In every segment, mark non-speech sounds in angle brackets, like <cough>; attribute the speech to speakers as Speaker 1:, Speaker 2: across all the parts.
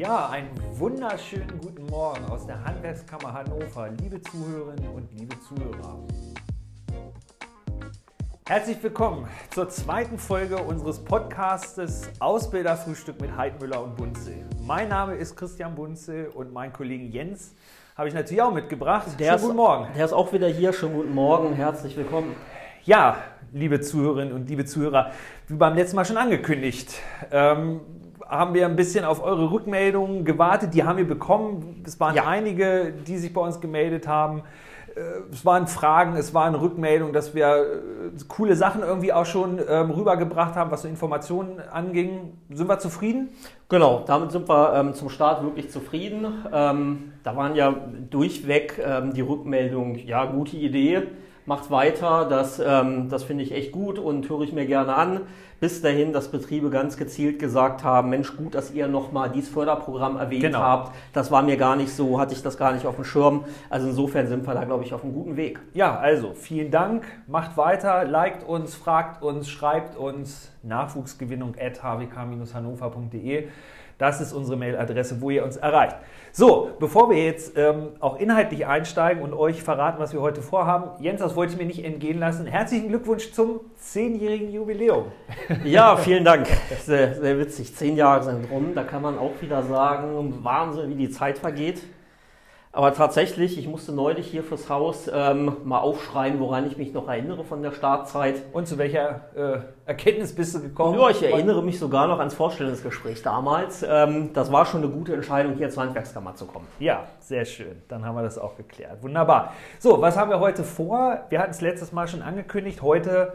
Speaker 1: Ja, einen wunderschönen guten Morgen aus der Handwerkskammer Hannover, liebe Zuhörerinnen und liebe Zuhörer. Herzlich willkommen zur zweiten Folge unseres Podcastes Ausbilderfrühstück mit Heidmüller und Bunze. Mein Name ist Christian Bunze und mein Kollegen Jens habe ich natürlich auch mitgebracht.
Speaker 2: Der Schönen guten Morgen. Der ist auch wieder hier. Schönen guten Morgen. Herzlich willkommen.
Speaker 1: Ja, liebe Zuhörerinnen und liebe Zuhörer, wie beim letzten Mal schon angekündigt, ähm, haben wir ein bisschen auf eure Rückmeldungen gewartet. Die haben wir bekommen. Es waren ja. einige, die sich bei uns gemeldet haben. Äh, es waren Fragen, es waren Rückmeldungen, dass wir äh, coole Sachen irgendwie auch schon ähm, rübergebracht haben, was so Informationen anging. Sind wir zufrieden?
Speaker 2: Genau, damit sind wir ähm, zum Start wirklich zufrieden. Ähm, da waren ja durchweg ähm, die Rückmeldungen, ja, gute Idee macht weiter, das, ähm, das finde ich echt gut und höre ich mir gerne an. Bis dahin, dass Betriebe ganz gezielt gesagt haben, Mensch, gut, dass ihr nochmal dieses Förderprogramm erwähnt genau. habt. Das war mir gar nicht so, hatte ich das gar nicht auf dem Schirm. Also insofern sind wir da, glaube ich, auf einem guten Weg.
Speaker 1: Ja, also vielen Dank, macht weiter, liked uns, fragt uns, schreibt uns nachwuchsgewinnung at hwk-hannover.de. Das ist unsere Mailadresse, wo ihr uns erreicht. So, bevor wir jetzt ähm, auch inhaltlich einsteigen und euch verraten, was wir heute vorhaben, Jens, das wollte ich mir nicht entgehen lassen. Herzlichen Glückwunsch zum zehnjährigen Jubiläum. <laughs>
Speaker 2: Ja, vielen Dank. Sehr, sehr witzig. Zehn Jahre sind rum. Da kann man auch wieder sagen, Wahnsinn, wie die Zeit vergeht. Aber tatsächlich, ich musste neulich hier fürs Haus ähm, mal aufschreiben, woran ich mich noch erinnere von der Startzeit.
Speaker 1: Und zu welcher äh, Erkenntnis bist du gekommen?
Speaker 2: Ja, ich erinnere mich sogar noch ans Vorstellungsgespräch damals. Ähm, das war schon eine gute Entscheidung, hier zur Handwerkskammer zu kommen.
Speaker 1: Ja, sehr schön. Dann haben wir das auch geklärt. Wunderbar. So, was haben wir heute vor? Wir hatten es letztes Mal schon angekündigt. Heute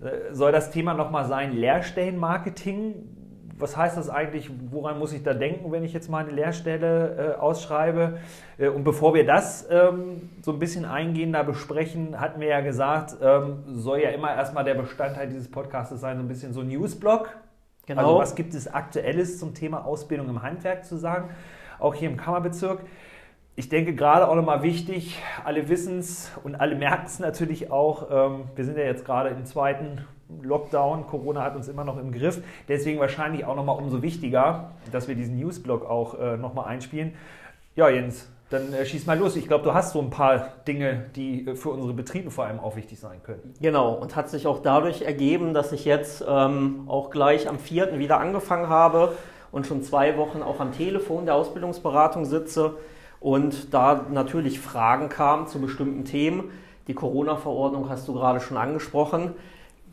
Speaker 1: äh, soll das Thema nochmal sein Lehrstellenmarketing was heißt das eigentlich, woran muss ich da denken, wenn ich jetzt mal eine Lehrstelle äh, ausschreibe? Äh, und bevor wir das ähm, so ein bisschen eingehender besprechen, hatten wir ja gesagt, ähm, soll ja immer erstmal der Bestandteil dieses Podcasts sein, so ein bisschen so ein Newsblog. Genau. Also was gibt es Aktuelles zum Thema Ausbildung im Handwerk zu sagen, auch hier im Kammerbezirk. Ich denke gerade auch nochmal wichtig, alle wissen es und alle merken es natürlich auch, ähm, wir sind ja jetzt gerade im zweiten Lockdown, Corona hat uns immer noch im Griff. Deswegen wahrscheinlich auch nochmal umso wichtiger, dass wir diesen Newsblog auch äh, nochmal einspielen. Ja, Jens, dann äh, schieß mal los. Ich glaube, du hast so ein paar Dinge, die äh, für unsere Betriebe vor allem auch wichtig sein können.
Speaker 2: Genau, und hat sich auch dadurch ergeben, dass ich jetzt ähm, auch gleich am 4. wieder angefangen habe und schon zwei Wochen auch am Telefon der Ausbildungsberatung sitze und da natürlich Fragen kamen zu bestimmten Themen. Die Corona-Verordnung hast du gerade schon angesprochen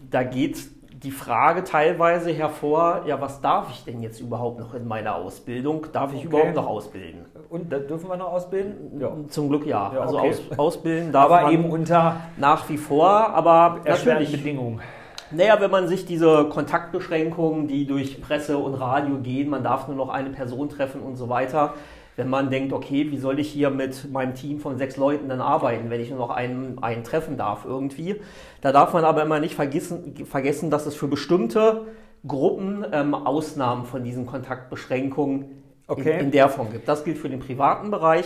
Speaker 2: da geht die Frage teilweise hervor, ja, was darf ich denn jetzt überhaupt noch in meiner Ausbildung? Darf ich okay. überhaupt noch ausbilden?
Speaker 1: Und da dürfen wir noch ausbilden?
Speaker 2: Ja. Zum Glück ja.
Speaker 1: ja
Speaker 2: also
Speaker 1: okay.
Speaker 2: aus, ausbilden darf
Speaker 1: aber man eben unter
Speaker 2: nach wie vor, aber
Speaker 1: natürlich Bedingungen.
Speaker 2: Naja, wenn man sich diese Kontaktbeschränkungen, die durch Presse und Radio gehen, man darf nur noch eine Person treffen und so weiter, wenn man denkt, okay, wie soll ich hier mit meinem Team von sechs Leuten dann arbeiten, wenn ich nur noch einen, einen treffen darf irgendwie. Da darf man aber immer nicht vergessen, vergessen dass es für bestimmte Gruppen ähm, Ausnahmen von diesen Kontaktbeschränkungen okay. in, in, der Form gibt. Das gilt für den privaten Bereich.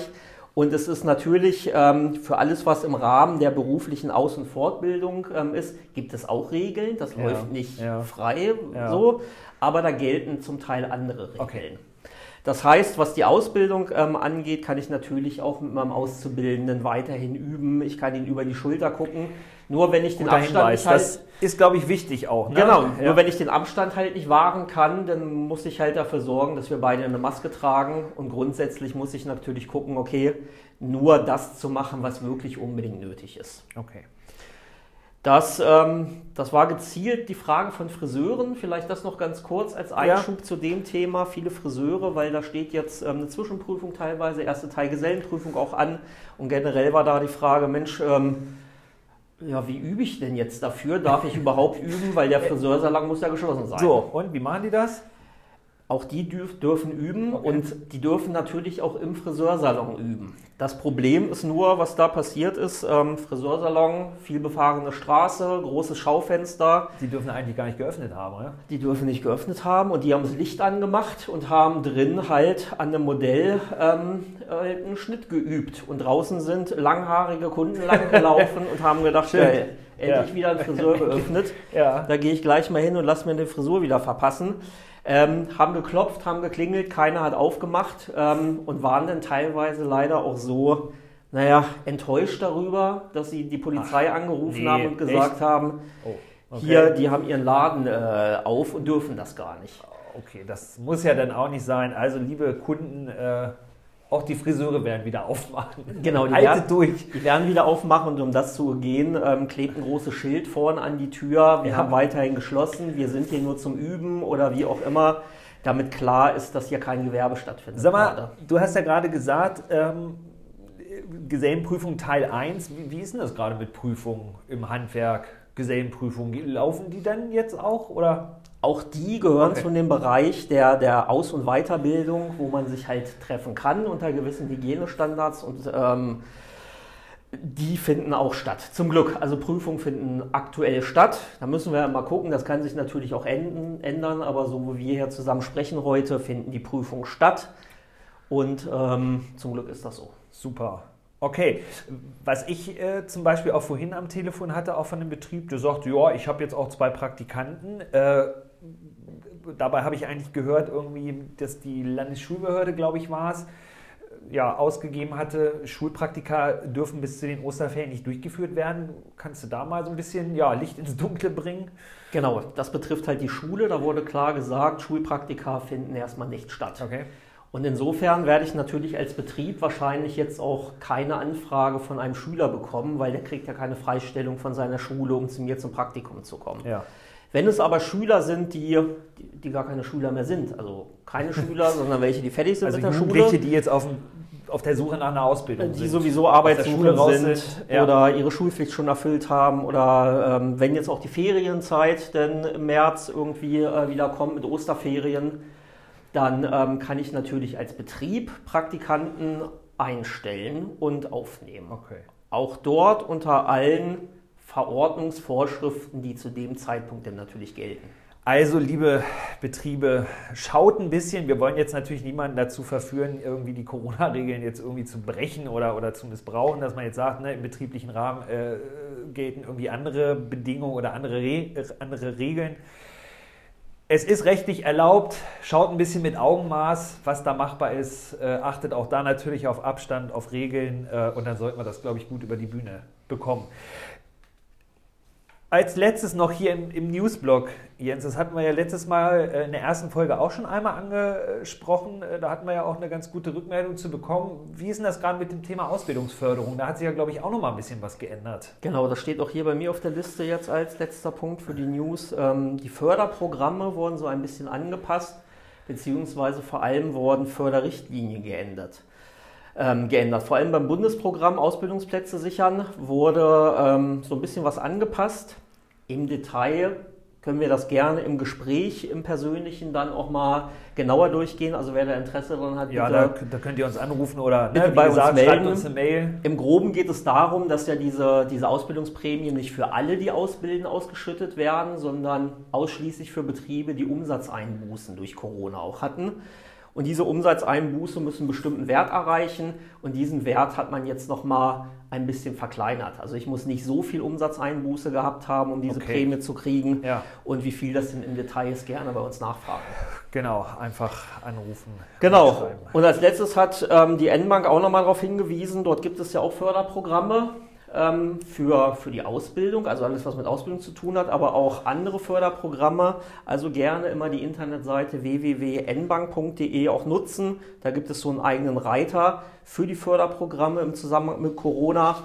Speaker 2: Und es ist natürlich ähm, für alles, was im Rahmen der beruflichen Aus- und Fortbildung ähm, ist, gibt es auch Regeln. Das ja, läuft nicht ja. frei ja. so, aber da gelten zum Teil andere Regeln. Okay. Das heißt, was die Ausbildung ähm, angeht, kann ich natürlich auch mit meinem Auszubildenden weiterhin üben. Ich kann ihn über die Schulter gucken. Nur wenn ich den
Speaker 1: Guter Abstand Hinweis. halt, das ist, glaube ich, wichtig auch.
Speaker 2: Ne? Genau. Ja. Nur wenn ich den Abstand halt nicht wahren kann, dann muss ich halt dafür sorgen, dass wir beide eine Maske tragen. Und grundsätzlich muss ich natürlich gucken, okay, nur das zu machen, was wirklich unbedingt nötig ist.
Speaker 1: Okay.
Speaker 2: Das, ähm, das war gezielt die Frage von Friseuren. Vielleicht das noch ganz kurz als Einschub ja. zu dem Thema. Viele Friseure, weil da steht jetzt ähm, eine Zwischenprüfung teilweise, erste Teil Gesellenprüfung auch an. Und generell war da die Frage, Mensch, ähm, ja, wie übe ich denn jetzt dafür? Darf ich überhaupt üben? Weil der Friseursalon muss ja geschlossen sein.
Speaker 1: So, und wie machen die das?
Speaker 2: Auch die dürf, dürfen üben okay. und die dürfen natürlich auch im Friseursalon üben. Das Problem ist nur, was da passiert ist, ähm, Friseursalon, viel befahrene Straße, großes Schaufenster.
Speaker 1: Die dürfen eigentlich gar nicht geöffnet haben, oder?
Speaker 2: Die dürfen nicht geöffnet haben und die haben das Licht angemacht und haben drin halt an einem Modell ähm, äh, einen Schnitt geübt. Und draußen sind langhaarige Kunden langgelaufen <laughs> und haben gedacht, geil, endlich ja. wieder ein Friseur geöffnet. <laughs> ja. Da gehe ich gleich mal hin und lasse mir die Frisur wieder verpassen. Ähm, haben geklopft, haben geklingelt, keiner hat aufgemacht ähm, und waren dann teilweise leider auch so, naja, enttäuscht darüber, dass sie die Polizei Ach, angerufen nee, haben und gesagt echt? haben, oh, okay. hier, die haben ihren Laden äh, auf und dürfen das gar nicht.
Speaker 1: Okay, das muss ja dann auch nicht sein. Also, liebe Kunden, äh, auch die Friseure werden wieder aufmachen.
Speaker 2: Genau, die, werden, durch. die werden wieder aufmachen und um das zu gehen, ähm, klebt ein großes Schild vorne an die Tür. Wir ja. haben weiterhin geschlossen, wir sind hier nur zum Üben oder wie auch immer, damit klar ist, dass hier kein Gewerbe stattfindet.
Speaker 1: Sag mal, gerade. du hast ja gerade gesagt, ähm, Gesellenprüfung Teil 1, wie, wie ist denn das gerade mit Prüfungen im Handwerk? Gesellenprüfungen, laufen die dann jetzt auch oder?
Speaker 2: Auch die gehören okay. zu dem Bereich der, der Aus- und Weiterbildung, wo man sich halt treffen kann unter gewissen Hygienestandards und ähm, die finden auch statt. Zum Glück. Also Prüfungen finden aktuell statt. Da müssen wir mal gucken. Das kann sich natürlich auch ändern, aber so wie wir hier zusammen sprechen heute, finden die Prüfungen statt. Und ähm, zum Glück ist das so.
Speaker 1: Super. Okay, was ich äh, zum Beispiel auch vorhin am Telefon hatte, auch von einem Betrieb, der sagte, ja, ich habe jetzt auch zwei Praktikanten. Äh, dabei habe ich eigentlich gehört, irgendwie, dass die Landesschulbehörde, glaube ich, war es, ja, ausgegeben hatte, Schulpraktika dürfen bis zu den Osterferien nicht durchgeführt werden. Kannst du da mal so ein bisschen ja, Licht ins Dunkle bringen?
Speaker 2: Genau, das betrifft halt die Schule. Da wurde klar gesagt, Schulpraktika finden erstmal nicht statt. Okay. Und insofern werde ich natürlich als Betrieb wahrscheinlich jetzt auch keine Anfrage von einem Schüler bekommen, weil der kriegt ja keine Freistellung von seiner Schule, um zu mir zum Praktikum zu kommen. Ja. Wenn es aber Schüler sind, die, die, gar keine Schüler mehr sind, also keine <laughs> Schüler, sondern welche, die fertig sind
Speaker 1: also mit der Schule. Welche, die jetzt auf, auf der Suche nach einer Ausbildung
Speaker 2: die
Speaker 1: sind.
Speaker 2: Die sowieso arbeitssuchend sind, sind ja. oder ihre Schulpflicht schon erfüllt haben oder ähm, wenn jetzt auch die Ferienzeit denn im März irgendwie äh, wieder kommt mit Osterferien, dann ähm, kann ich natürlich als Betrieb Praktikanten einstellen und aufnehmen. Okay. Auch dort unter allen Verordnungsvorschriften, die zu dem Zeitpunkt dann natürlich gelten.
Speaker 1: Also, liebe Betriebe, schaut ein bisschen. Wir wollen jetzt natürlich niemanden dazu verführen, irgendwie die Corona-Regeln jetzt irgendwie zu brechen oder, oder zu missbrauchen, dass man jetzt sagt, ne, im betrieblichen Rahmen äh, gelten irgendwie andere Bedingungen oder andere, Re andere Regeln. Es ist rechtlich erlaubt, schaut ein bisschen mit Augenmaß, was da machbar ist, äh, achtet auch da natürlich auf Abstand, auf Regeln äh, und dann sollten wir das, glaube ich, gut über die Bühne bekommen. Als letztes noch hier im, im Newsblog, Jens, das hatten wir ja letztes Mal äh, in der ersten Folge auch schon einmal angesprochen. Äh, da hatten wir ja auch eine ganz gute Rückmeldung zu bekommen. Wie ist denn das gerade mit dem Thema Ausbildungsförderung? Da hat sich ja, glaube ich, auch noch mal ein bisschen was geändert.
Speaker 2: Genau, das steht auch hier bei mir auf der Liste jetzt als letzter Punkt für die News. Ähm, die Förderprogramme wurden so ein bisschen angepasst, beziehungsweise vor allem wurden Förderrichtlinien geändert ähm, geändert. Vor allem beim Bundesprogramm Ausbildungsplätze sichern wurde ähm, so ein bisschen was angepasst. Im Detail können wir das gerne im Gespräch, im Persönlichen dann auch mal genauer durchgehen. Also wer da Interesse daran hat,
Speaker 1: ja, da, da, könnt ihr uns anrufen oder
Speaker 2: ne, bei gesagt, uns melden. Uns eine Mail. Im Groben geht es darum, dass ja diese, diese Ausbildungsprämien nicht für alle, die ausbilden, ausgeschüttet werden, sondern ausschließlich für Betriebe, die Umsatzeinbußen durch Corona auch hatten. Und diese Umsatzeinbuße müssen einen bestimmten Wert erreichen und diesen Wert hat man jetzt nochmal ein bisschen verkleinert. Also ich muss nicht so viel Umsatzeinbuße gehabt haben, um diese okay. Prämie zu kriegen. Ja. Und wie viel das denn im Detail ist, gerne bei uns nachfragen.
Speaker 1: Genau, einfach anrufen.
Speaker 2: Genau. Und als letztes hat ähm, die N-Bank auch nochmal darauf hingewiesen, dort gibt es ja auch Förderprogramme für, für die Ausbildung, also alles, was mit Ausbildung zu tun hat, aber auch andere Förderprogramme. Also gerne immer die Internetseite www.nbank.de auch nutzen. Da gibt es so einen eigenen Reiter für die Förderprogramme im Zusammenhang mit Corona.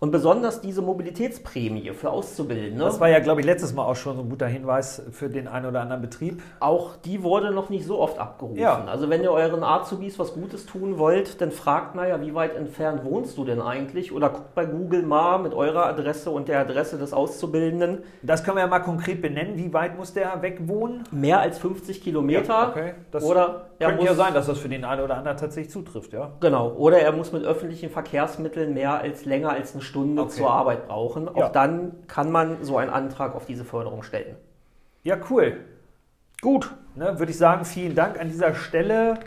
Speaker 2: Und besonders diese Mobilitätsprämie für Auszubildende.
Speaker 1: Das war ja, glaube ich, letztes Mal auch schon so ein guter Hinweis für den einen oder anderen Betrieb.
Speaker 2: Auch die wurde noch nicht so oft abgerufen. Ja. Also wenn ihr euren Azubis was Gutes tun wollt, dann fragt mal ja, wie weit entfernt wohnst du denn eigentlich? Oder guckt bei Google mal mit eurer Adresse und der Adresse des Auszubildenden.
Speaker 1: Das können wir ja mal konkret benennen. Wie weit muss der weg wohnen?
Speaker 2: Mehr als 50 Kilometer. Ja, okay.
Speaker 1: Das oder könnte ja sein, dass das für den einen oder anderen tatsächlich zutrifft, ja.
Speaker 2: Genau. Oder er muss mit öffentlichen Verkehrsmitteln mehr als länger als eine Stunde okay. zur Arbeit brauchen. Auch ja. dann kann man so einen Antrag auf diese Förderung stellen.
Speaker 1: Ja, cool. Gut, ne, würde ich sagen, vielen Dank an dieser Stelle.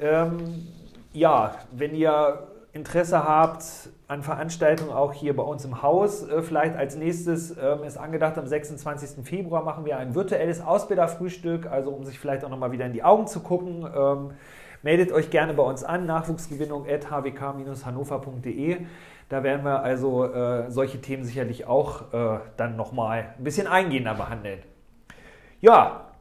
Speaker 1: Ähm, ja, wenn ihr Interesse habt an Veranstaltungen auch hier bei uns im Haus, äh, vielleicht als nächstes ähm, ist angedacht, am 26. Februar machen wir ein virtuelles Ausbilderfrühstück, also um sich vielleicht auch nochmal wieder in die Augen zu gucken. Ähm, meldet euch gerne bei uns an, nachwuchsgewinnung.hwk-hannover.de. Da werden wir also äh, solche Themen sicherlich auch äh, dann nochmal ein bisschen eingehender behandeln. Ja,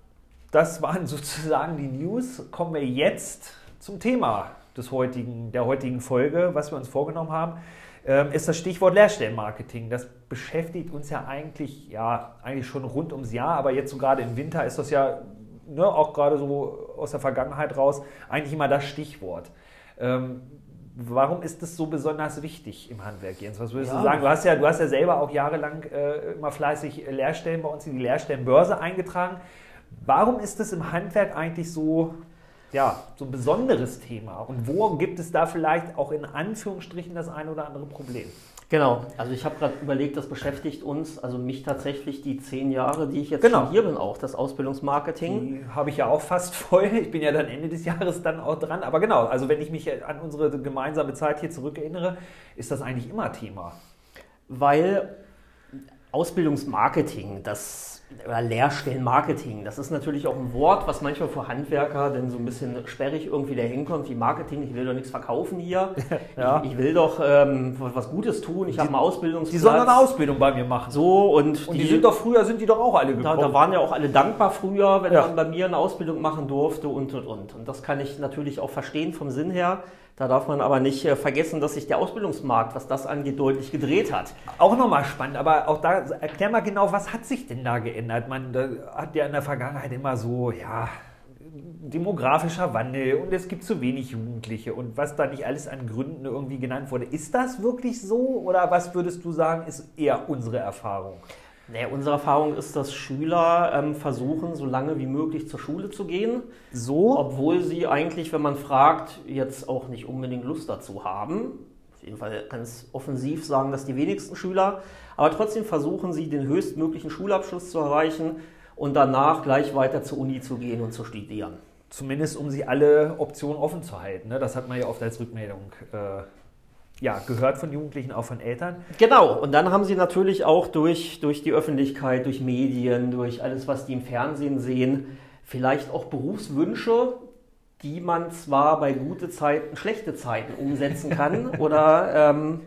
Speaker 1: das waren <laughs> sozusagen die News. Kommen wir jetzt zum Thema des heutigen, der heutigen Folge, was wir uns vorgenommen haben, ähm, ist das Stichwort Lehrstellenmarketing. Das beschäftigt uns ja eigentlich, ja, eigentlich schon rund ums Jahr, aber jetzt so gerade im Winter ist das ja ne, auch gerade so aus der Vergangenheit raus eigentlich immer das Stichwort. Warum ist das so besonders wichtig im Handwerk, Jens? Was würdest ja. du sagen? Du hast, ja, du hast ja selber auch jahrelang äh, immer fleißig Lehrstellen bei uns in die Lehrstellenbörse eingetragen. Warum ist das im Handwerk eigentlich so ja, so ein besonderes Thema. Und wo gibt es da vielleicht auch in Anführungsstrichen das ein oder andere Problem?
Speaker 2: Genau, also ich habe gerade überlegt, das beschäftigt uns, also mich tatsächlich die zehn Jahre, die ich jetzt genau. hier bin, auch das Ausbildungsmarketing.
Speaker 1: Habe ich ja auch fast <laughs> voll. Ich bin ja dann Ende des Jahres dann auch dran. Aber genau, also wenn ich mich an unsere gemeinsame Zeit hier zurückerinnere, ist das eigentlich immer Thema.
Speaker 2: Weil Ausbildungsmarketing, das oder Lehrstellenmarketing. Das ist natürlich auch ein Wort, was manchmal für Handwerker dann so ein bisschen sperrig irgendwie dahin kommt, wie Marketing, ich will doch nichts verkaufen hier. <laughs> ja. ich, ich, will doch ähm, was Gutes tun, ich habe eine Ausbildungsplatz.
Speaker 1: Die sollen eine Ausbildung bei mir machen.
Speaker 2: So und,
Speaker 1: und die, die, sind doch früher, sind die doch auch alle
Speaker 2: gekommen. Da, da waren ja auch alle dankbar früher, wenn ja. man bei mir eine Ausbildung machen durfte und und und. Und das kann ich natürlich auch verstehen vom Sinn her. Da darf man aber nicht äh, vergessen, dass sich der Ausbildungsmarkt, was das angeht, deutlich gedreht hat.
Speaker 1: Auch nochmal spannend, aber auch da erklär mal genau, was hat sich denn da geändert? Man da hat ja in der Vergangenheit immer so, ja, demografischer Wandel und es gibt zu wenig Jugendliche und was da nicht alles an Gründen irgendwie genannt wurde. Ist das wirklich so oder was würdest du sagen, ist eher unsere Erfahrung?
Speaker 2: Naja, unsere Erfahrung ist, dass Schüler ähm, versuchen, so lange wie möglich zur Schule zu gehen. So? Obwohl sie eigentlich, wenn man fragt, jetzt auch nicht unbedingt Lust dazu haben. Auf jeden Fall ganz offensiv sagen das die wenigsten Schüler. Aber trotzdem versuchen sie, den höchstmöglichen Schulabschluss zu erreichen und danach gleich weiter zur Uni zu gehen und zu studieren.
Speaker 1: Zumindest um sie alle Optionen offen zu halten. Ne? Das hat man ja oft als Rückmeldung äh, ja, gehört von Jugendlichen, auch von Eltern.
Speaker 2: Genau, und dann haben sie natürlich auch durch, durch die Öffentlichkeit, durch Medien, durch alles, was die im Fernsehen sehen, vielleicht auch Berufswünsche, die man zwar bei gute Zeiten, schlechte Zeiten umsetzen kann <laughs> oder ähm,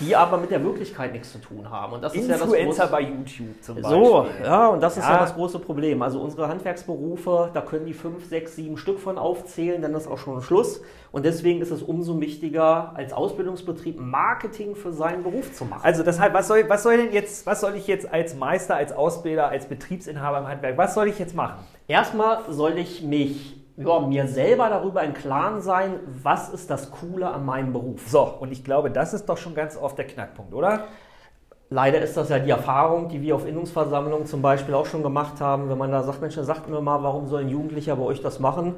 Speaker 2: die aber mit der Wirklichkeit nichts zu tun haben.
Speaker 1: Und das Influencer ist ja das große, bei YouTube
Speaker 2: zum Beispiel. So, ja, und das ist ja. ja das große Problem. Also unsere Handwerksberufe, da können die fünf, sechs, sieben Stück von aufzählen, dann ist auch schon Schluss. Und deswegen ist es umso wichtiger, als Ausbildungsbetrieb Marketing für seinen Beruf zu machen.
Speaker 1: Also deshalb, was soll, was soll denn jetzt, was soll ich jetzt als Meister, als Ausbilder, als Betriebsinhaber im Handwerk, was soll ich jetzt machen?
Speaker 2: Erstmal soll ich mich ja, mir selber darüber im Klaren sein, was ist das Coole an meinem Beruf.
Speaker 1: So, und ich glaube, das ist doch schon ganz oft der Knackpunkt, oder?
Speaker 2: Leider ist das ja die Erfahrung, die wir auf Innungsversammlungen zum Beispiel auch schon gemacht haben, wenn man da sagt, Mensch, sagt mir mal, warum sollen Jugendliche bei euch das machen?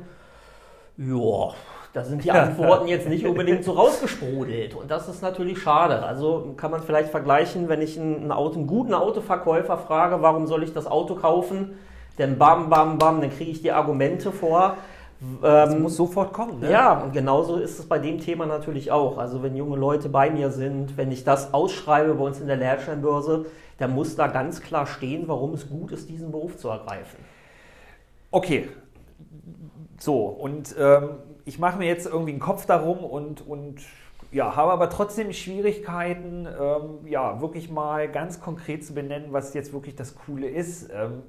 Speaker 2: Ja, da sind die <laughs> Antworten jetzt nicht unbedingt so rausgesprudelt. Und das ist natürlich schade. Also kann man vielleicht vergleichen, wenn ich einen, Auto, einen guten Autoverkäufer frage, warum soll ich das Auto kaufen? Denn bam, bam, bam, dann kriege ich die Argumente vor.
Speaker 1: Das ähm, muss sofort kommen.
Speaker 2: Ne? Ja, und genauso ist es bei dem Thema natürlich auch. Also wenn junge Leute bei mir sind, wenn ich das ausschreibe bei uns in der Lehrsteinbörse, dann muss da ganz klar stehen, warum es gut ist, diesen Beruf zu ergreifen.
Speaker 1: Okay. So, und ähm, ich mache mir jetzt irgendwie einen Kopf darum und, und ja, habe aber trotzdem Schwierigkeiten, ähm, ja, wirklich mal ganz konkret zu benennen, was jetzt wirklich das Coole ist. Ähm,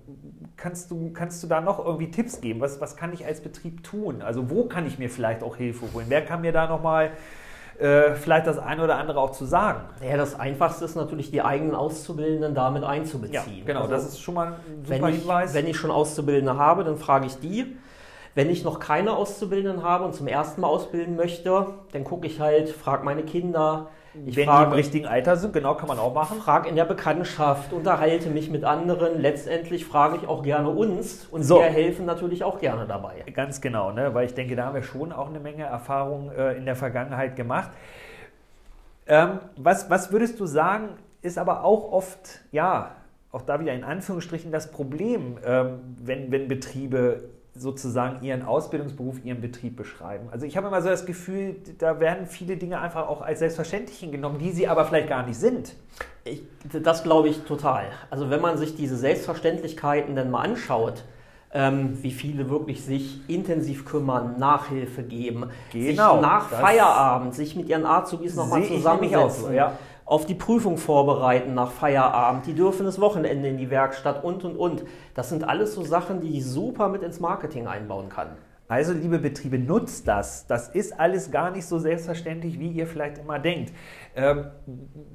Speaker 1: kannst, du, kannst du da noch irgendwie Tipps geben? Was, was kann ich als Betrieb tun? Also wo kann ich mir vielleicht auch Hilfe holen? Wer kann mir da nochmal äh, vielleicht das eine oder andere auch zu sagen?
Speaker 2: Ja, das Einfachste ist natürlich, die eigenen Auszubildenden damit einzubeziehen. Ja,
Speaker 1: genau, also, das ist schon mal ein
Speaker 2: super wenn ich, Hinweis. Wenn ich schon Auszubildende habe, dann frage ich die wenn ich noch keine Auszubildenden habe und zum ersten Mal ausbilden möchte, dann gucke ich halt, frage meine Kinder.
Speaker 1: Ich Wenn frage, die im richtigen Alter sind, genau, kann man auch machen.
Speaker 2: Frage in der Bekanntschaft, unterhalte mich mit anderen. Letztendlich frage ich auch gerne uns und so. wir helfen natürlich auch gerne dabei.
Speaker 1: Ganz genau, ne? weil ich denke, da haben wir schon auch eine Menge Erfahrung äh, in der Vergangenheit gemacht. Ähm, was, was würdest du sagen, ist aber auch oft, ja, auch da wieder in Anführungsstrichen das Problem, ähm, wenn, wenn Betriebe sozusagen ihren Ausbildungsberuf, ihren Betrieb beschreiben. Also ich habe immer so das Gefühl, da werden viele Dinge einfach auch als selbstverständlich hingenommen, die sie aber vielleicht gar nicht sind.
Speaker 2: Ich, das glaube ich total. Also wenn man sich diese Selbstverständlichkeiten dann mal anschaut, ähm, wie viele wirklich sich intensiv kümmern, Nachhilfe geben,
Speaker 1: genau,
Speaker 2: sich nach Feierabend sich mit ihren Azubis nochmal zusammensetzen.
Speaker 1: So, ja
Speaker 2: auf die Prüfung vorbereiten nach Feierabend, die dürfen das Wochenende in die Werkstatt und, und, und. Das sind alles so Sachen, die ich super mit ins Marketing einbauen kann.
Speaker 1: Also, liebe Betriebe, nutzt das. Das ist alles gar nicht so selbstverständlich, wie ihr vielleicht immer denkt. Ähm,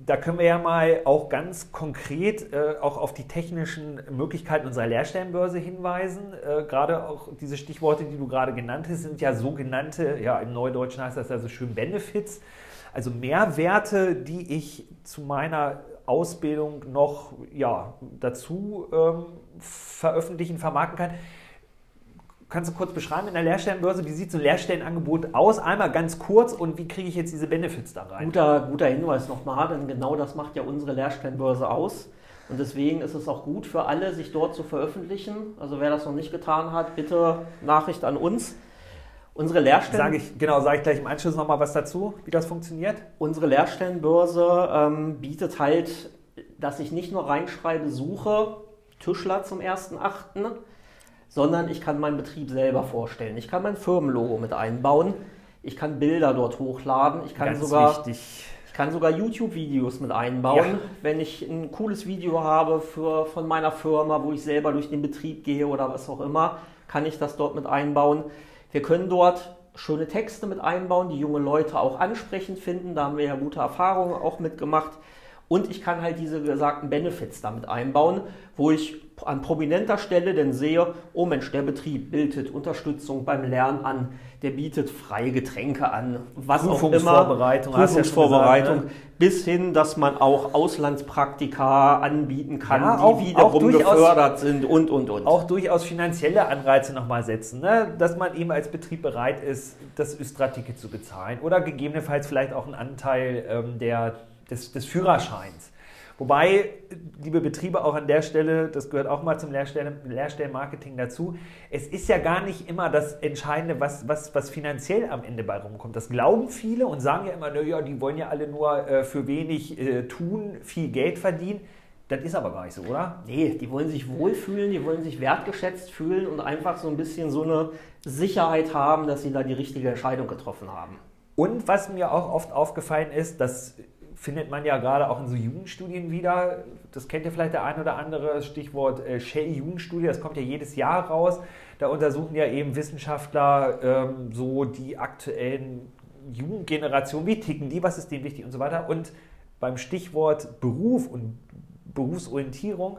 Speaker 1: da können wir ja mal auch ganz konkret äh, auch auf die technischen Möglichkeiten unserer Lehrstellenbörse hinweisen. Äh, gerade auch diese Stichworte, die du gerade genannt hast, sind ja sogenannte, ja, im Neudeutschen heißt das ja so schön Benefits. Also Mehrwerte, die ich zu meiner Ausbildung noch ja, dazu ähm, veröffentlichen, vermarkten kann. Kannst du kurz beschreiben in der Lehrstellenbörse, wie sieht so ein Lehrstellenangebot aus? Einmal ganz kurz und wie kriege ich jetzt diese Benefits da rein?
Speaker 2: Guter, guter Hinweis nochmal, denn genau das macht ja unsere Lehrstellenbörse aus. Und deswegen ist es auch gut für alle, sich dort zu veröffentlichen. Also wer das noch nicht getan hat, bitte Nachricht an uns. Unsere Lehrstellen.
Speaker 1: Sage ich, genau, sage ich gleich im Anschluss nochmal was dazu, wie das funktioniert.
Speaker 2: Unsere Lehrstellenbörse ähm, bietet halt, dass ich nicht nur reinschreibe, suche Tischler zum 1.8., sondern ich kann meinen Betrieb selber vorstellen. Ich kann mein Firmenlogo mit einbauen. Ich kann Bilder dort hochladen. Ich kann
Speaker 1: Ganz
Speaker 2: sogar.
Speaker 1: Wichtig.
Speaker 2: Ich kann sogar YouTube-Videos mit einbauen. Ja. Wenn ich ein cooles Video habe für, von meiner Firma, wo ich selber durch den Betrieb gehe oder was auch immer, kann ich das dort mit einbauen. Wir können dort schöne Texte mit einbauen, die junge Leute auch ansprechend finden. Da haben wir ja gute Erfahrungen auch mitgemacht. Und ich kann halt diese gesagten Benefits damit einbauen, wo ich an prominenter Stelle dann sehe, oh Mensch, der Betrieb bietet Unterstützung beim Lernen an, der bietet freie Getränke an, was auch immer.
Speaker 1: Prüfungsvorbereitung,
Speaker 2: Prüfungsvorbereitung gesagt, ne? bis hin, dass man auch Auslandspraktika anbieten kann,
Speaker 1: ja,
Speaker 2: die
Speaker 1: auch,
Speaker 2: wiederum
Speaker 1: auch
Speaker 2: gefördert sind und, und, und.
Speaker 1: Auch durchaus finanzielle Anreize nochmal setzen, ne? dass man eben als Betrieb bereit ist, das Östra-Ticket zu bezahlen oder gegebenenfalls vielleicht auch einen Anteil ähm, der des, des Führerscheins. Wobei, liebe Betriebe, auch an der Stelle, das gehört auch mal zum Lehrstellen, Lehrstellenmarketing dazu, es ist ja gar nicht immer das Entscheidende, was, was, was finanziell am Ende bei rumkommt. Das glauben viele und sagen ja immer, naja, die wollen ja alle nur äh, für wenig äh, tun, viel Geld verdienen. Das ist aber gar nicht so, oder?
Speaker 2: Nee, die wollen sich wohlfühlen, die wollen sich wertgeschätzt fühlen und einfach so ein bisschen so eine Sicherheit haben, dass sie da die richtige Entscheidung getroffen haben.
Speaker 1: Und was mir auch oft aufgefallen ist, dass findet man ja gerade auch in so Jugendstudien wieder. Das kennt ja vielleicht der ein oder andere, Stichwort äh, Shell-Jugendstudie, das kommt ja jedes Jahr raus. Da untersuchen ja eben Wissenschaftler ähm, so die aktuellen Jugendgenerationen, wie ticken die, was ist denen wichtig und so weiter. Und beim Stichwort Beruf und Berufsorientierung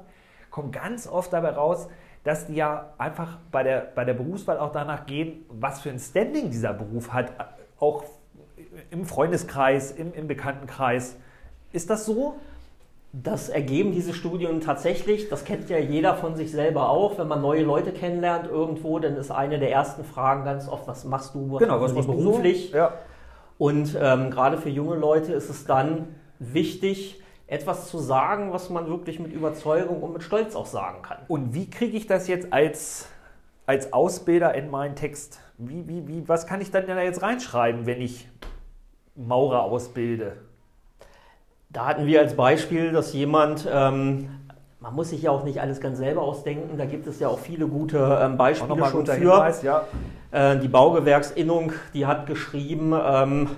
Speaker 1: kommt ganz oft dabei raus, dass die ja einfach bei der, bei der Berufswahl auch danach gehen, was für ein Standing dieser Beruf hat, auch im Freundeskreis, im, im Bekanntenkreis. Ist das so?
Speaker 2: Das ergeben diese Studien tatsächlich. Das kennt ja jeder von sich selber auch. Wenn man neue Leute kennenlernt irgendwo, dann ist eine der ersten Fragen ganz oft, was machst du
Speaker 1: was genau, was machst
Speaker 2: beruflich?
Speaker 1: So? Ja.
Speaker 2: Und ähm, gerade für junge Leute ist es dann wichtig, etwas zu sagen, was man wirklich mit Überzeugung und mit Stolz auch sagen kann.
Speaker 1: Und wie kriege ich das jetzt als, als Ausbilder in meinen Text? Wie, wie, wie, was kann ich dann da jetzt reinschreiben, wenn ich Maurer ausbilde?
Speaker 2: Da hatten wir als Beispiel, dass jemand, ähm, man muss sich ja auch nicht alles ganz selber ausdenken, da gibt es ja auch viele gute ähm, Beispiele schon für.
Speaker 1: Hinweis, ja.
Speaker 2: äh, die Baugewerksinnung, die hat geschrieben, ähm,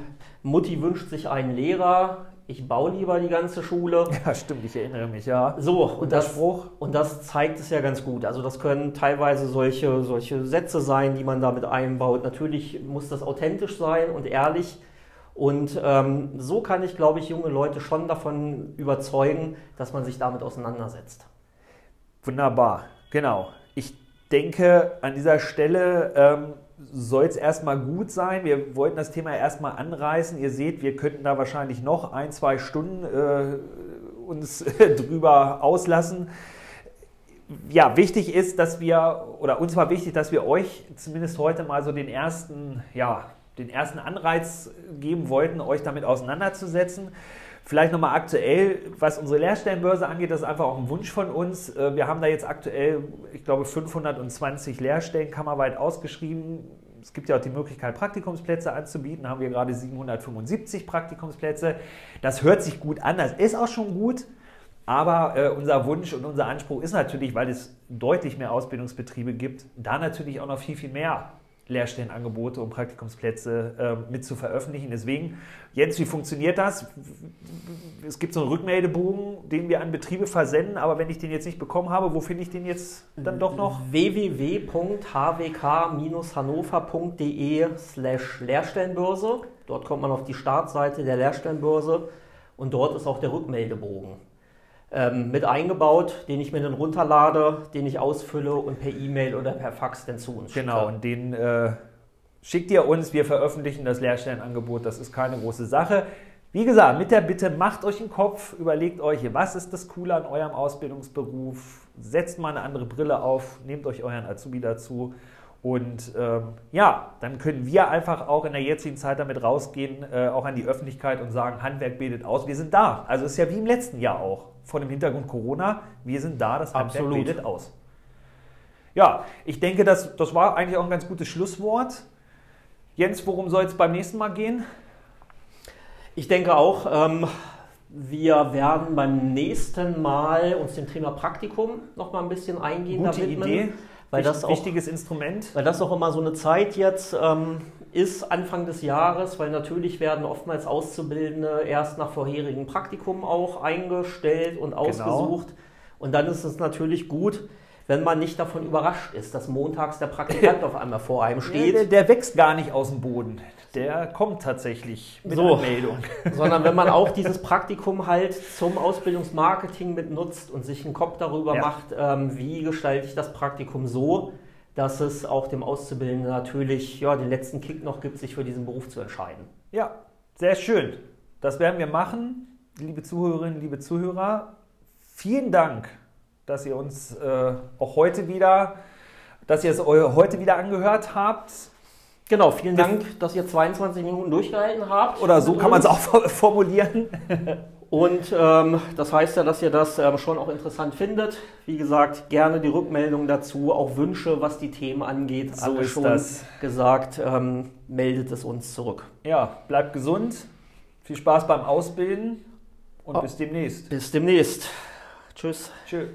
Speaker 2: Mutti wünscht sich einen Lehrer, ich baue lieber die ganze Schule. <laughs>
Speaker 1: Ja, stimmt, ich erinnere mich, ja.
Speaker 2: So, und das, Spruch. und das zeigt es ja ganz gut. Also das können teilweise solche, solche Sätze sein, die man damit einbaut. Natürlich muss das authentisch sein und ehrlich. Und ähm, so kann ich, glaube ich, junge Leute schon davon überzeugen, dass man sich damit auseinandersetzt.
Speaker 1: Wunderbar, genau. Ich denke, an dieser Stelle ähm, soll es erstmal gut sein. Wir wollten das Thema erstmal anreißen. Ihr seht, wir könnten da wahrscheinlich noch ein, zwei Stunden äh, uns <laughs> drüber auslassen. Ja, wichtig ist, dass wir, oder uns war wichtig, dass wir euch zumindest heute mal so den ersten, ja, den ersten Anreiz geben wollten, euch damit auseinanderzusetzen. Vielleicht nochmal aktuell, was unsere Lehrstellenbörse angeht, das ist einfach auch ein Wunsch von uns. Äh, wir haben da jetzt aktuell, ich glaube, 520 Lehrstellen kammerweit ausgeschrieben. Es gibt ja auch die Möglichkeit, Praktikumsplätze anzubieten. Da haben wir gerade 775 Praktikumsplätze. Das hört sich gut an, das ist auch schon gut. Aber äh, unser Wunsch und unser Anspruch ist natürlich, weil es deutlich mehr Ausbildungsbetriebe gibt, da natürlich auch noch viel, viel mehr Lehrstellenangebote und Praktikumsplätze äh, mit zu veröffentlichen. Deswegen, Jens, wie funktioniert das? Es gibt so einen Rückmeldebogen, den wir an Betriebe versenden, aber wenn ich den jetzt nicht bekommen habe, wo finde ich den jetzt dann doch noch?
Speaker 2: www.hwk-hannover.de slash Lehrstellenbörse. Dort kommt man auf die Startseite der Lehrstellenbörse und dort ist auch der Rückmeldebogen ähm, mit eingebaut, den ich mir dann runterlade, den ich ausfülle und per E-Mail oder per Fax dann zu uns
Speaker 1: schicke. Genau, und den äh, schickt ihr uns, wir veröffentlichen das Lehrstellenangebot, das ist keine große Sache. Wie gesagt, mit der Bitte, macht euch einen Kopf, überlegt euch, was ist das Coole an eurem Ausbildungsberuf, setzt mal eine andere Brille auf, nehmt euch euren Azubi dazu und ähm, ja, dann können wir einfach auch in der jetzigen Zeit damit rausgehen, äh, auch an die Öffentlichkeit und sagen, Handwerk bildet aus. Wir sind da. Also ist ja wie im letzten Jahr auch, vor dem Hintergrund Corona. Wir sind da, das Handwerk Absolut. bildet aus. Ja, ich denke, das, das war eigentlich auch ein ganz gutes Schlusswort. Jens, worum soll es beim nächsten Mal gehen?
Speaker 2: Ich denke auch, ähm, wir werden beim nächsten Mal uns dem Thema Praktikum noch mal ein bisschen eingehen.
Speaker 1: Gute Idee.
Speaker 2: Weil das
Speaker 1: auch, wichtiges Instrument.
Speaker 2: Weil das auch immer so eine Zeit jetzt ähm, ist, Anfang des Jahres, weil natürlich werden oftmals Auszubildende erst nach vorherigen Praktikum auch eingestellt und genau. ausgesucht. Genau. Und dann ist es natürlich gut, wenn man nicht davon überrascht ist, dass montags der Praktikant <laughs> auf einmal vor einem steht.
Speaker 1: Der, der, wächst gar nicht aus dem Boden der kommt tatsächlich mit so, Anmeldung. <laughs>
Speaker 2: Sondern wenn man auch dieses Praktikum halt zum Ausbildungsmarketing mit nutzt und sich einen Kopf darüber ja. macht, ähm, wie gestalte ich das Praktikum so, dass es auch dem Auszubildenden natürlich ja, den letzten Kick noch gibt, sich für diesen Beruf zu entscheiden.
Speaker 1: Ja, sehr schön. Das werden wir machen. Liebe Zuhörerinnen, liebe Zuhörer, vielen Dank, dass ihr uns äh, auch heute wieder, dass ihr es heute wieder angehört habt.
Speaker 2: Genau, vielen Dank, dass ihr 22 Minuten durchgehalten habt.
Speaker 1: Oder so kann man es auch <laughs> formulieren.
Speaker 2: Und ähm, das heißt ja, dass ihr das ähm, schon auch interessant findet. Wie gesagt, gerne die Rückmeldung dazu, auch Wünsche, was die Themen angeht.
Speaker 1: So ist schon das.
Speaker 2: gesagt, ähm, meldet es uns zurück.
Speaker 1: Ja, bleibt gesund, viel Spaß beim Ausbilden und oh, bis demnächst.
Speaker 2: Bis demnächst. Tschüss.
Speaker 1: Tschüss.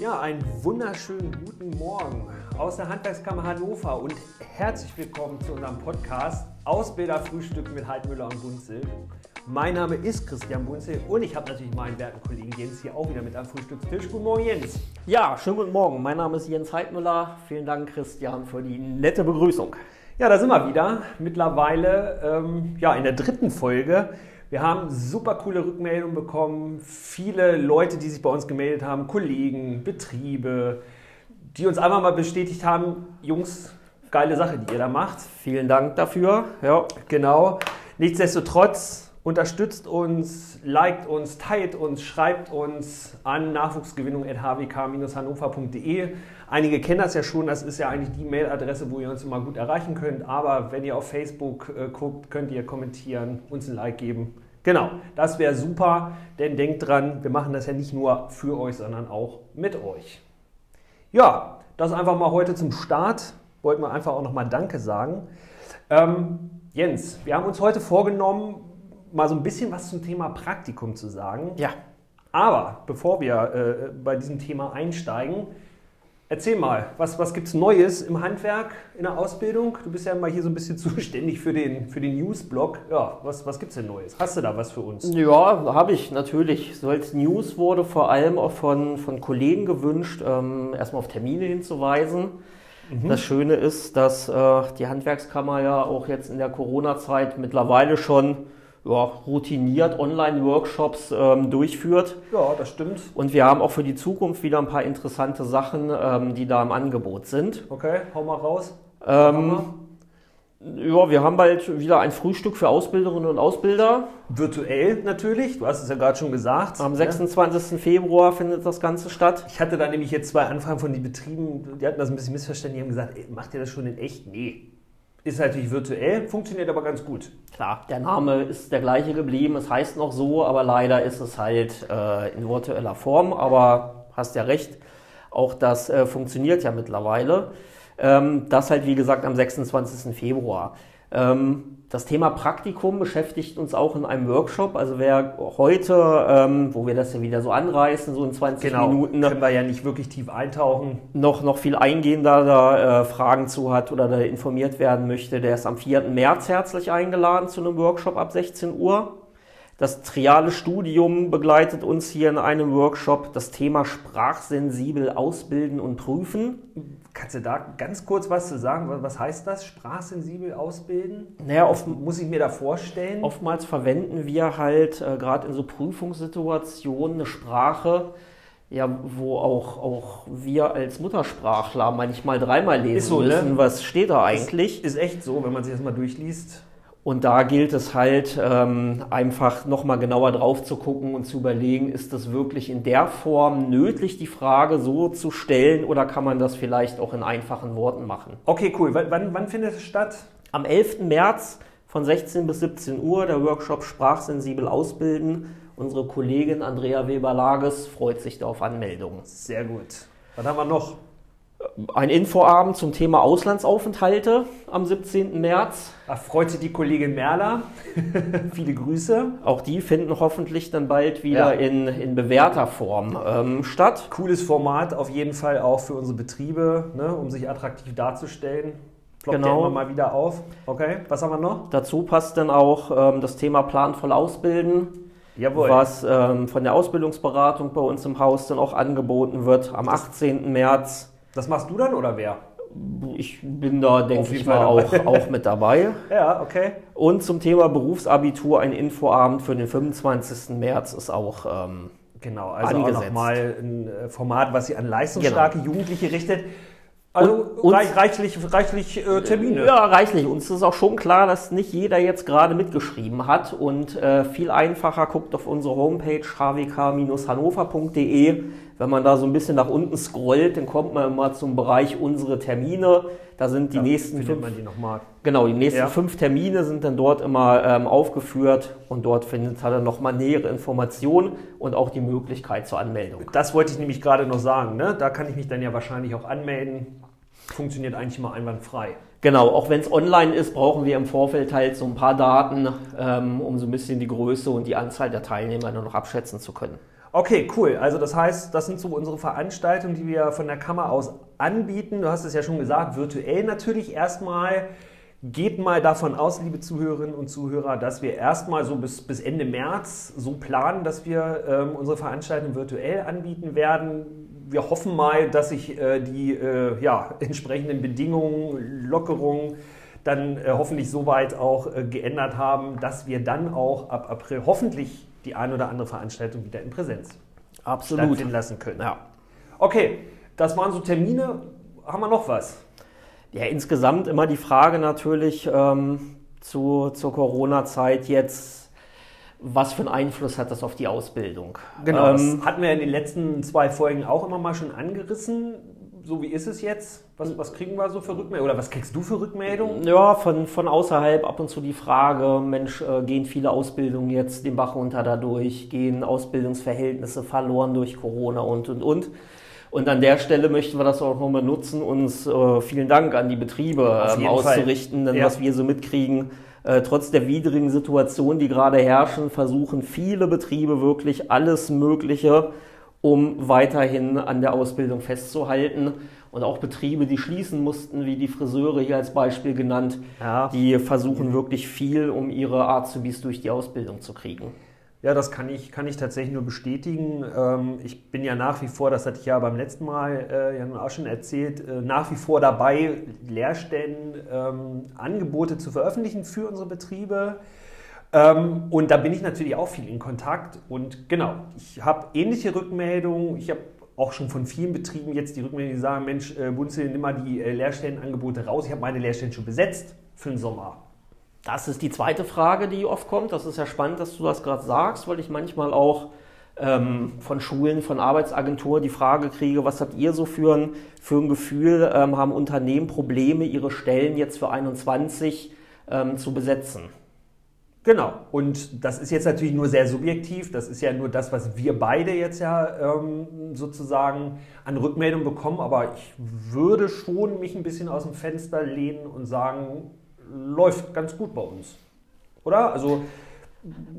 Speaker 1: Ja, einen wunderschönen guten Morgen aus der Handwerkskammer Hannover und herzlich willkommen zu unserem Podcast Ausbilderfrühstück mit Heidmüller und Bunzel. Mein Name ist Christian Bunzel und ich habe natürlich meinen werten Kollegen Jens hier auch wieder mit am Frühstückstisch. Guten Morgen, Jens.
Speaker 2: Ja, schönen guten Morgen. Mein Name ist Jens Heidmüller. Vielen Dank, Christian, für die nette Begrüßung.
Speaker 1: Ja, da sind wir wieder. Mittlerweile ähm, ja, in der dritten Folge wir haben super coole Rückmeldungen bekommen. Viele Leute, die sich bei uns gemeldet haben, Kollegen, Betriebe, die uns einfach mal bestätigt haben, Jungs, geile Sache, die ihr da macht.
Speaker 2: Vielen Dank dafür.
Speaker 1: Ja, genau. Nichtsdestotrotz unterstützt uns, liked uns, teilt uns, schreibt uns an nachwuchsgewinnung.hwk-hannover.de. Einige kennen das ja schon, das ist ja eigentlich die Mailadresse, wo ihr uns immer gut erreichen könnt. Aber wenn ihr auf Facebook äh, guckt, könnt ihr kommentieren, uns ein Like geben. Genau, das wäre super, denn denkt dran, wir machen das ja nicht nur für euch, sondern auch mit euch. Ja, das einfach mal heute zum Start. Wollten wir einfach auch nochmal Danke sagen. Ähm, Jens, wir haben uns heute vorgenommen, mal so ein bisschen was zum Thema Praktikum zu sagen.
Speaker 2: Ja.
Speaker 1: Aber bevor wir äh, bei diesem Thema einsteigen, Erzähl mal, was, was gibt es Neues im Handwerk, in der Ausbildung? Du bist ja mal hier so ein bisschen <laughs> zuständig für den, für den News-Blog. Ja, was, was gibt es denn Neues? Hast du da was für uns?
Speaker 2: Ja, habe ich natürlich. So als News wurde vor allem auch von, von Kollegen gewünscht, ähm, erstmal auf Termine hinzuweisen. Mhm. Das Schöne ist, dass äh, die Handwerkskammer ja auch jetzt in der Corona-Zeit mittlerweile schon ja, routiniert Online-Workshops ähm, durchführt.
Speaker 1: Ja, das stimmt.
Speaker 2: Und wir haben auch für die Zukunft wieder ein paar interessante Sachen, ähm, die da im Angebot sind.
Speaker 1: Okay, hau mal raus.
Speaker 2: Ähm, ja, wir haben bald wieder ein Frühstück für Ausbilderinnen und Ausbilder.
Speaker 1: Virtuell natürlich, du hast es ja gerade schon gesagt.
Speaker 2: Am 26. Ja. Februar findet das Ganze statt.
Speaker 1: Ich hatte da nämlich jetzt zwei Anfragen von den Betrieben, die hatten das ein bisschen missverstanden, die haben gesagt, ey, macht ihr das schon in echt? Nee. Ist natürlich virtuell, funktioniert aber ganz gut.
Speaker 2: Klar, der Name ist der gleiche geblieben, es heißt noch so, aber leider ist es halt äh, in virtueller Form. Aber hast ja recht, auch das äh, funktioniert ja mittlerweile. Ähm, das halt, wie gesagt, am 26. Februar. Ähm, das Thema Praktikum beschäftigt uns auch in einem Workshop. Also wer heute, ähm, wo wir das ja wieder so anreißen, so in 20
Speaker 1: genau,
Speaker 2: Minuten,
Speaker 1: können wir ja nicht wirklich tief eintauchen.
Speaker 2: Noch, noch viel eingehender da äh, Fragen zu hat oder da informiert werden möchte, der ist am 4. März herzlich eingeladen zu einem Workshop ab 16 Uhr. Das triale Studium begleitet uns hier in einem Workshop. Das Thema sprachsensibel ausbilden und prüfen.
Speaker 1: Kannst du da ganz kurz was zu sagen? Was heißt das, sprachsensibel ausbilden?
Speaker 2: Naja, oft,
Speaker 1: muss ich mir da vorstellen?
Speaker 2: Oftmals verwenden wir halt äh, gerade in so Prüfungssituationen eine Sprache, ja, wo auch, auch wir als Muttersprachler manchmal dreimal lesen
Speaker 1: so, ne?
Speaker 2: müssen, was steht da eigentlich.
Speaker 1: Ist, ist echt so, wenn man sich das mal durchliest.
Speaker 2: Und da gilt es halt ähm, einfach nochmal genauer drauf zu gucken und zu überlegen, ist das wirklich in der Form nötig, die Frage so zu stellen oder kann man das vielleicht auch in einfachen Worten machen?
Speaker 1: Okay, cool. W wann, wann findet es statt?
Speaker 2: Am 11. März von 16 bis 17 Uhr der Workshop Sprachsensibel ausbilden. Unsere Kollegin Andrea Weber-Lages freut sich da auf Anmeldungen.
Speaker 1: Sehr gut. Was haben wir noch?
Speaker 2: Ein Infoabend zum Thema Auslandsaufenthalte am 17. März.
Speaker 1: Da freut sich die Kollegin Merler. <laughs> Viele Grüße.
Speaker 2: Auch die finden hoffentlich dann bald wieder ja. in, in bewährter Form ähm, statt.
Speaker 1: Cooles Format auf jeden Fall auch für unsere Betriebe, ne, um sich attraktiv darzustellen. Ploppt genau. ja immer mal wieder auf. Okay, was haben wir noch?
Speaker 2: Dazu passt dann auch ähm, das Thema planvoll ausbilden.
Speaker 1: Jawohl.
Speaker 2: Was ähm, von der Ausbildungsberatung bei uns im Haus dann auch angeboten wird am 18. März.
Speaker 1: Das machst du dann oder wer?
Speaker 2: Ich bin da, denke ich mal, auch, auch mit dabei. <laughs>
Speaker 1: ja, okay.
Speaker 2: Und zum Thema Berufsabitur, ein Infoabend für den 25. März ist auch ähm,
Speaker 1: Genau, also nochmal ein äh, Format, was sich an leistungsstarke genau. Jugendliche richtet. Also und, reich, reichlich, reichlich äh, Termine.
Speaker 2: Ja, reichlich. Uns ist auch schon klar, dass nicht jeder jetzt gerade mitgeschrieben hat und äh, viel einfacher guckt auf unsere Homepage hvk-hannover.de. Wenn man da so ein bisschen nach unten scrollt, dann kommt man immer zum Bereich unsere Termine. Da sind die ja, nächsten fünf,
Speaker 1: man die noch mal.
Speaker 2: Genau, die nächsten ja. fünf Termine sind dann dort immer ähm, aufgeführt und dort findet man dann nochmal nähere Informationen und auch die Möglichkeit zur Anmeldung.
Speaker 1: Das wollte ich nämlich gerade noch sagen. Ne? Da kann ich mich dann ja wahrscheinlich auch anmelden. Funktioniert eigentlich immer einwandfrei.
Speaker 2: Genau, auch wenn es online ist, brauchen wir im Vorfeld halt so ein paar Daten, ähm, um so ein bisschen die Größe und die Anzahl der Teilnehmer dann noch abschätzen zu können.
Speaker 1: Okay, cool. Also das heißt, das sind so unsere Veranstaltungen, die wir von der Kammer aus anbieten. Du hast es ja schon gesagt, virtuell natürlich erstmal. Geht mal davon aus, liebe Zuhörerinnen und Zuhörer, dass wir erstmal so bis, bis Ende März so planen, dass wir ähm, unsere Veranstaltungen virtuell anbieten werden. Wir hoffen mal, dass sich äh, die äh, ja, entsprechenden Bedingungen, Lockerungen dann äh, hoffentlich soweit auch äh, geändert haben, dass wir dann auch ab April hoffentlich die ein oder andere Veranstaltung wieder in Präsenz
Speaker 2: Absolut.
Speaker 1: stattfinden lassen können. Ja. Okay, das waren so Termine. Haben wir noch was?
Speaker 2: Ja, insgesamt immer die Frage natürlich ähm, zu, zur Corona-Zeit jetzt, was für einen Einfluss hat das auf die Ausbildung?
Speaker 1: Genau, ähm, das hatten wir in den letzten zwei Folgen auch immer mal schon angerissen so wie ist es jetzt? Was, was kriegen wir so für Rückmeldungen? Oder was kriegst du für Rückmeldungen?
Speaker 2: Ja, von, von außerhalb ab und zu die Frage, Mensch, äh, gehen viele Ausbildungen jetzt den Bach runter dadurch? Gehen Ausbildungsverhältnisse verloren durch Corona und, und, und? Und an der Stelle möchten wir das auch nochmal nutzen, uns äh, vielen Dank an die Betriebe ähm, auszurichten, denn ja. was wir so mitkriegen, äh, trotz der widrigen Situation, die gerade herrschen, versuchen viele Betriebe wirklich alles Mögliche, um weiterhin an der Ausbildung festzuhalten. Und auch Betriebe, die schließen mussten, wie die Friseure hier als Beispiel genannt, ja. die versuchen wirklich viel, um ihre Azubis durch die Ausbildung zu kriegen.
Speaker 1: Ja, das kann ich, kann ich tatsächlich nur bestätigen. Ähm, ich bin ja nach wie vor, das hatte ich ja beim letzten Mal äh, ja auch schon erzählt, äh, nach wie vor dabei, Lehrstellen, ähm, Angebote zu veröffentlichen für unsere Betriebe. Ähm, und da bin ich natürlich auch viel in Kontakt. Und genau, ich habe ähnliche Rückmeldungen. Ich habe auch schon von vielen Betrieben jetzt die Rückmeldungen, die sagen, Mensch, äh, Bunzel, nimm mal die äh, Lehrstellenangebote raus. Ich habe meine Lehrstellen schon besetzt für den Sommer.
Speaker 2: Das ist die zweite Frage, die oft kommt. Das ist ja spannend, dass du das gerade sagst, weil ich manchmal auch ähm, von Schulen, von Arbeitsagenturen die Frage kriege, was habt ihr so für ein, für ein Gefühl, ähm, haben Unternehmen Probleme, ihre Stellen jetzt für 21 ähm, zu besetzen?
Speaker 1: Genau. Und das ist jetzt natürlich nur sehr subjektiv. Das ist ja nur das, was wir beide jetzt ja ähm, sozusagen an Rückmeldung bekommen. Aber ich würde schon mich ein bisschen aus dem Fenster lehnen und sagen, läuft ganz gut bei uns. Oder? Also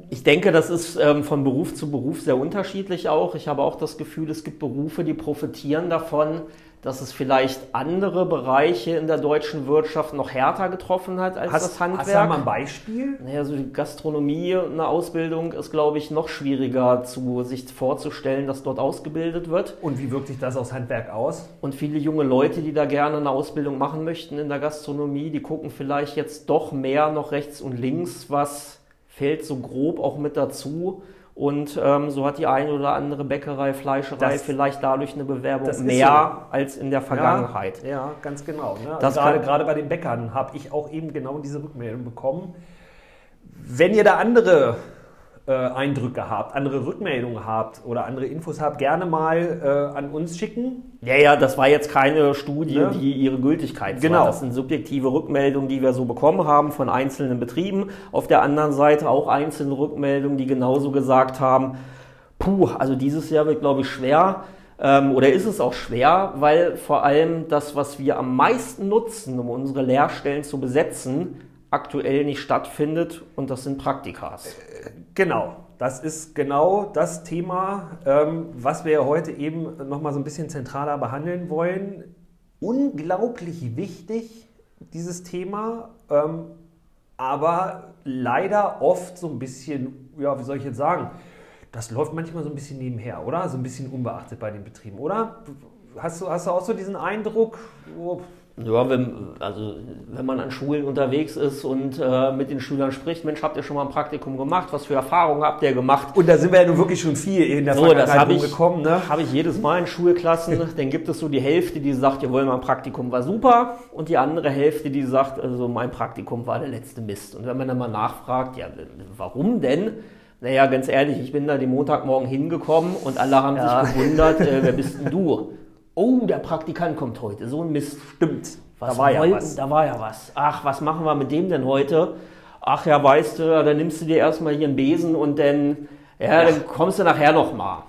Speaker 2: ich denke, das ist ähm, von Beruf zu Beruf sehr unterschiedlich auch. Ich habe auch das Gefühl, es gibt Berufe, die profitieren davon, dass es vielleicht andere Bereiche in der deutschen Wirtschaft noch härter getroffen hat als
Speaker 1: hast,
Speaker 2: das Handwerk.
Speaker 1: Hast du mal ein Beispiel?
Speaker 2: Naja, so die Gastronomie, eine Ausbildung ist, glaube ich, noch schwieriger zu sich vorzustellen, dass dort ausgebildet wird.
Speaker 1: Und wie wirkt sich das aufs Handwerk aus?
Speaker 2: Und viele junge Leute, die da gerne eine Ausbildung machen möchten in der Gastronomie, die gucken vielleicht jetzt doch mehr noch rechts und links, was fällt so grob auch mit dazu. Und ähm, so hat die eine oder andere Bäckerei, Fleischerei das, vielleicht dadurch eine Bewerbung mehr so. als in der Vergangenheit.
Speaker 1: Ja, ja ganz genau. Ne? Also gerade, gerade bei den Bäckern habe ich auch eben genau diese Rückmeldung bekommen. Wenn ihr da andere äh, Eindrücke habt, andere Rückmeldungen habt oder andere Infos habt, gerne mal äh, an uns schicken.
Speaker 2: Ja, ja, das war jetzt keine Studie, ne? die ihre Gültigkeit
Speaker 1: genau. War.
Speaker 2: Das sind subjektive Rückmeldungen, die wir so bekommen haben von einzelnen Betrieben. Auf der anderen Seite auch einzelne Rückmeldungen, die genauso gesagt haben, puh, also dieses Jahr wird, glaube ich, schwer. Ähm, oder ist es auch schwer, weil vor allem das, was wir am meisten nutzen, um unsere Lehrstellen zu besetzen, aktuell nicht stattfindet und das sind Praktikas.
Speaker 1: Genau, das ist genau das Thema, ähm, was wir heute eben nochmal so ein bisschen zentraler behandeln wollen. Unglaublich wichtig, dieses Thema, ähm, aber leider oft so ein bisschen, ja, wie soll ich jetzt sagen, das läuft manchmal so ein bisschen nebenher, oder? So ein bisschen unbeachtet bei den Betrieben, oder? Hast du, hast du auch so diesen Eindruck?
Speaker 2: Oh, ja, wenn, also wenn man an Schulen unterwegs ist und äh, mit den Schülern spricht, Mensch, habt ihr schon mal ein Praktikum gemacht? Was für Erfahrungen habt ihr gemacht?
Speaker 1: Und da sind wir ja nun wirklich schon viel in der
Speaker 2: so, Vergangenheit das gekommen. Ne? Habe ich jedes Mal in Schulklassen. <laughs> dann gibt es so die Hälfte, die sagt, ihr wollt mal ein Praktikum, war super. Und die andere Hälfte, die sagt, also mein Praktikum war der letzte Mist. Und wenn man dann mal nachfragt, ja, warum denn? Naja, ganz ehrlich, ich bin da den Montagmorgen hingekommen und alle haben ja. sich gewundert, äh, wer bist denn du? Oh, der Praktikant kommt heute. So ein Mist.
Speaker 1: Stimmt.
Speaker 2: Was da war wollten, ja was. Da war ja was. Ach, was machen wir mit dem denn heute? Ach ja, weißt du, dann nimmst du dir erstmal hier einen Besen und dann, ja, dann kommst du nachher nochmal.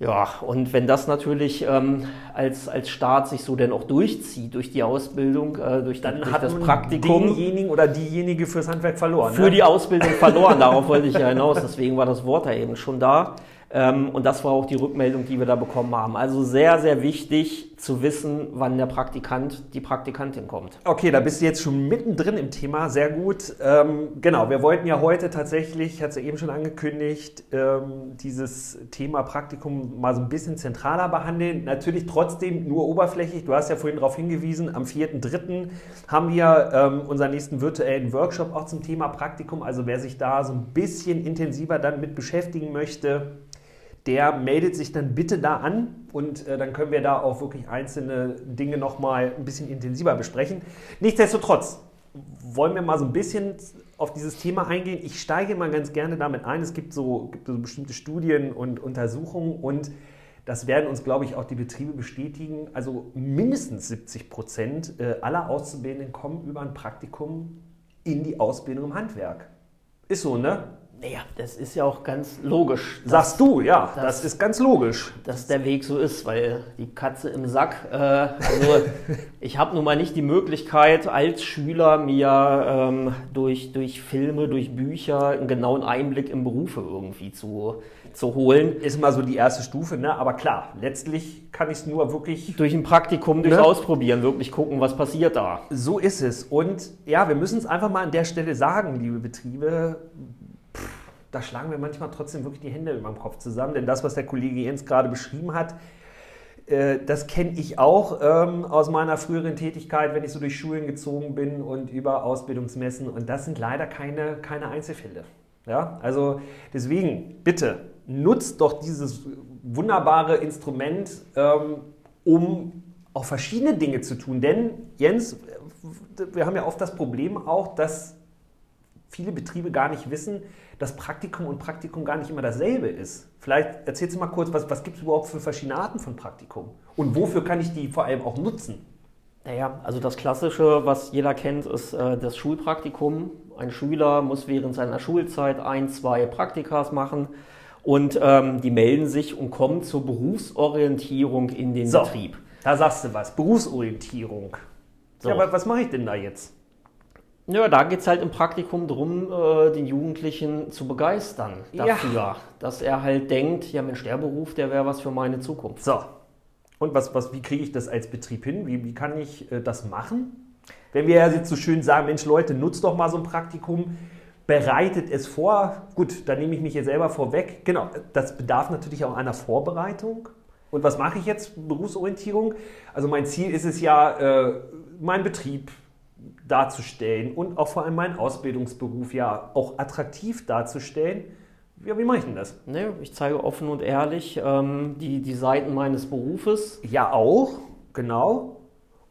Speaker 2: Ja, und wenn das natürlich ähm, als, als Staat sich so denn auch durchzieht durch die Ausbildung, äh, durch,
Speaker 1: dann
Speaker 2: durch
Speaker 1: hat das Praktikum. denjenigen oder diejenige fürs Handwerk verloren.
Speaker 2: Für ne? die Ausbildung verloren, darauf wollte ich ja hinaus. Deswegen war das Wort da eben schon da. Ähm, und das war auch die Rückmeldung, die wir da bekommen haben. Also sehr, sehr wichtig zu wissen, wann der Praktikant, die Praktikantin kommt.
Speaker 1: Okay, da bist du jetzt schon mittendrin im Thema, sehr gut. Ähm, genau, wir wollten ja heute tatsächlich, ich hatte es ja eben schon angekündigt, ähm, dieses Thema Praktikum mal so ein bisschen zentraler behandeln. Natürlich trotzdem nur oberflächlich. Du hast ja vorhin darauf hingewiesen, am 4.3. haben wir ähm, unseren nächsten virtuellen Workshop auch zum Thema Praktikum. Also wer sich da so ein bisschen intensiver dann mit beschäftigen möchte, der meldet sich dann bitte da an und äh, dann können wir da auch wirklich einzelne Dinge nochmal ein bisschen intensiver besprechen. Nichtsdestotrotz wollen wir mal so ein bisschen auf dieses Thema eingehen. Ich steige mal ganz gerne damit ein. Es gibt so, gibt so bestimmte Studien und Untersuchungen und das werden uns, glaube ich, auch die Betriebe bestätigen. Also mindestens 70 Prozent äh, aller Auszubildenden kommen über ein Praktikum in die Ausbildung im Handwerk. Ist so, ne?
Speaker 2: Naja, das ist ja auch ganz logisch.
Speaker 1: Sagst du, ja, dass, das ist ganz logisch.
Speaker 2: Dass der Weg so ist, weil die Katze im Sack, äh, also <laughs> ich habe nun mal nicht die Möglichkeit, als Schüler mir ähm, durch, durch Filme, durch Bücher einen genauen Einblick in Berufe irgendwie zu, zu holen.
Speaker 1: Ist mal so die erste Stufe, ne? aber klar, letztlich kann ich es nur wirklich...
Speaker 2: Durch ein Praktikum, durchs ne? Ausprobieren, wirklich gucken, was passiert da.
Speaker 1: So ist es. Und ja, wir müssen es einfach mal an der Stelle sagen, liebe Betriebe, da schlagen wir manchmal trotzdem wirklich die Hände über dem Kopf zusammen. Denn das, was der Kollege Jens gerade beschrieben hat, äh, das kenne ich auch ähm, aus meiner früheren Tätigkeit, wenn ich so durch Schulen gezogen bin und über Ausbildungsmessen. Und das sind leider keine, keine Einzelfälle. Ja? Also deswegen, bitte, nutzt doch dieses wunderbare Instrument, ähm, um auch verschiedene Dinge zu tun. Denn, Jens, wir haben ja oft das Problem auch, dass viele Betriebe gar nicht wissen, dass Praktikum und Praktikum gar nicht immer dasselbe ist. Vielleicht erzählst du mal kurz, was, was gibt es überhaupt für verschiedene Arten von Praktikum? Und wofür kann ich die vor allem auch nutzen?
Speaker 2: Naja, also das Klassische, was jeder kennt, ist äh, das Schulpraktikum. Ein Schüler muss während seiner Schulzeit ein, zwei Praktikas machen und ähm, die melden sich und kommen zur Berufsorientierung in den so, Betrieb.
Speaker 1: Da sagst du was, Berufsorientierung. So. Ja, aber was mache ich denn da jetzt?
Speaker 2: Ja, da geht es halt im Praktikum darum, äh, den Jugendlichen zu begeistern dafür, ja. dass er halt denkt, ja Mensch, der Beruf, der wäre was für meine Zukunft.
Speaker 1: So, und was, was, wie kriege ich das als Betrieb hin? Wie, wie kann ich äh, das machen? Wenn wir ja jetzt so schön sagen, Mensch Leute, nutzt doch mal so ein Praktikum, bereitet es vor. Gut, da nehme ich mich jetzt selber vorweg. Genau, das bedarf natürlich auch einer Vorbereitung. Und was mache ich jetzt? Berufsorientierung. Also mein Ziel ist es ja, äh, meinen Betrieb darzustellen und auch vor allem meinen Ausbildungsberuf ja auch attraktiv darzustellen. Ja, wie mache ich denn das?
Speaker 2: Ne, ich zeige offen und ehrlich ähm, die, die Seiten meines Berufes.
Speaker 1: Ja, auch, genau.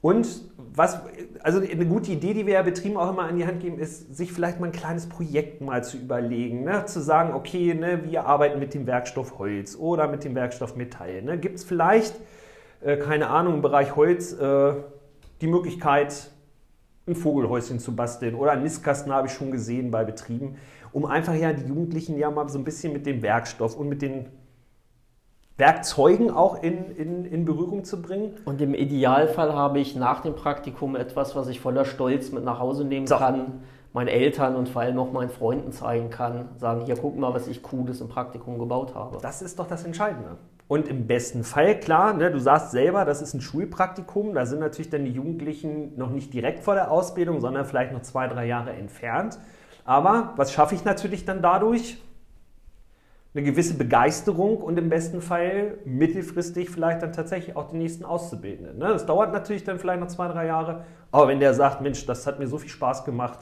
Speaker 1: Und was, also eine gute Idee, die wir ja Betrieben auch immer an die Hand geben, ist, sich vielleicht mal ein kleines Projekt mal zu überlegen. Ne? Zu sagen, okay, ne, wir arbeiten mit dem Werkstoff Holz oder mit dem Werkstoff Metall. Ne? Gibt es vielleicht, äh, keine Ahnung, im Bereich Holz äh, die Möglichkeit, ein Vogelhäuschen zu basteln oder einen Nistkasten habe ich schon gesehen bei Betrieben um einfach ja die Jugendlichen ja mal so ein bisschen mit dem Werkstoff und mit den Werkzeugen auch in, in, in Berührung zu bringen.
Speaker 2: Und im Idealfall habe ich nach dem Praktikum etwas, was ich voller Stolz mit nach Hause nehmen so. kann, meinen Eltern und vor allem auch meinen Freunden zeigen kann, sagen, hier guck mal, was ich Cooles im Praktikum gebaut habe.
Speaker 1: Das ist doch das Entscheidende. Und im besten Fall, klar, ne, du sagst selber, das ist ein Schulpraktikum, da sind natürlich dann die Jugendlichen noch nicht direkt vor der Ausbildung, sondern vielleicht noch zwei, drei Jahre entfernt. Aber was schaffe ich natürlich dann dadurch? Eine gewisse Begeisterung und im besten Fall mittelfristig vielleicht dann tatsächlich auch den nächsten Auszubildenden. Ne? Das dauert natürlich dann vielleicht noch zwei, drei Jahre. Aber wenn der sagt, Mensch, das hat mir so viel Spaß gemacht,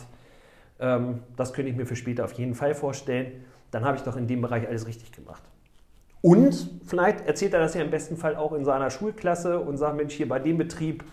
Speaker 1: ähm, das könnte ich mir für später auf jeden Fall vorstellen, dann habe ich doch in dem Bereich alles richtig gemacht. Und vielleicht erzählt er das ja im besten Fall auch in seiner Schulklasse und sagt, Mensch, hier bei dem Betrieb,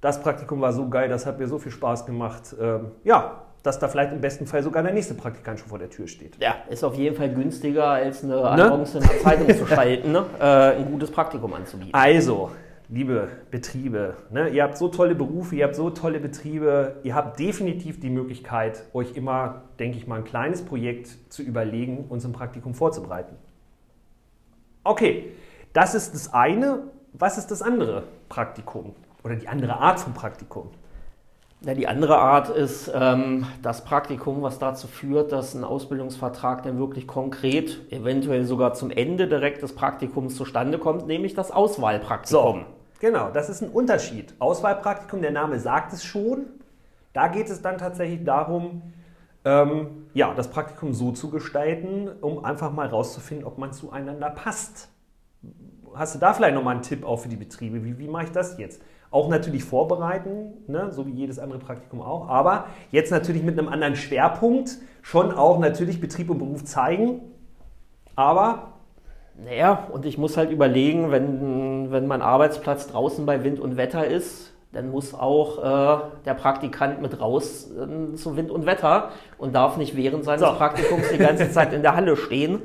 Speaker 1: das Praktikum war so geil, das hat mir so viel Spaß gemacht. Ähm, ja, dass da vielleicht im besten Fall sogar der nächste Praktikant schon vor der Tür steht.
Speaker 2: Ja, ist auf jeden Fall günstiger, als eine ne? Annonce in der Zeitung zu schalten, ne? <laughs> äh, ein gutes Praktikum anzubieten.
Speaker 1: Also, liebe Betriebe, ne? ihr habt so tolle Berufe, ihr habt so tolle Betriebe, ihr habt definitiv die Möglichkeit, euch immer, denke ich mal, ein kleines Projekt zu überlegen und zum Praktikum vorzubereiten. Okay, das ist das eine. Was ist das andere Praktikum oder die andere Art von Praktikum?
Speaker 2: Ja, die andere Art ist ähm, das Praktikum, was dazu führt, dass ein Ausbildungsvertrag dann wirklich konkret, eventuell sogar zum Ende direkt des Praktikums zustande kommt, nämlich das Auswahlpraktikum. So,
Speaker 1: genau, das ist ein Unterschied. Auswahlpraktikum, der Name sagt es schon. Da geht es dann tatsächlich darum, ähm, ja, das Praktikum so zu gestalten, um einfach mal rauszufinden, ob man zueinander passt. Hast du da vielleicht nochmal einen Tipp auch für die Betriebe? Wie, wie mache ich das jetzt? Auch natürlich vorbereiten, ne, so wie jedes andere Praktikum auch, aber jetzt natürlich mit einem anderen Schwerpunkt, schon auch natürlich Betrieb und Beruf zeigen, aber
Speaker 2: naja, und ich muss halt überlegen, wenn, wenn mein Arbeitsplatz draußen bei Wind und Wetter ist, dann muss auch äh, der Praktikant mit raus äh, zu Wind und Wetter und darf nicht während seines so. Praktikums die ganze Zeit in der Halle stehen.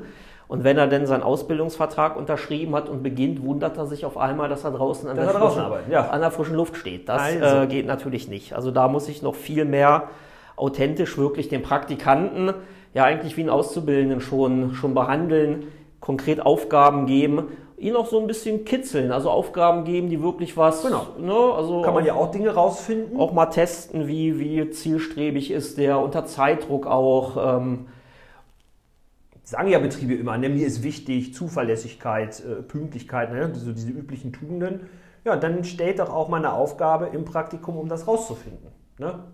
Speaker 2: Und wenn er denn seinen Ausbildungsvertrag unterschrieben hat und beginnt, wundert er sich auf einmal, dass er draußen an, der, er frischen, ja. an der, frischen, Luft steht. Das also. äh, geht natürlich nicht. Also da muss ich noch viel mehr authentisch wirklich den Praktikanten, ja eigentlich wie einen Auszubildenden schon, schon behandeln, konkret Aufgaben geben, ihn auch so ein bisschen kitzeln, also Aufgaben geben, die wirklich was.
Speaker 1: Genau.
Speaker 2: Ne, also
Speaker 1: Kann man ja auch Dinge rausfinden.
Speaker 2: Auch mal testen, wie, wie zielstrebig ist der, unter Zeitdruck auch. Ähm,
Speaker 1: sagen ja Betriebe immer, ne, mir ist wichtig Zuverlässigkeit, äh, Pünktlichkeit, ne, so diese üblichen Tugenden. Ja, dann stellt doch auch mal eine Aufgabe im Praktikum, um das rauszufinden. Ne?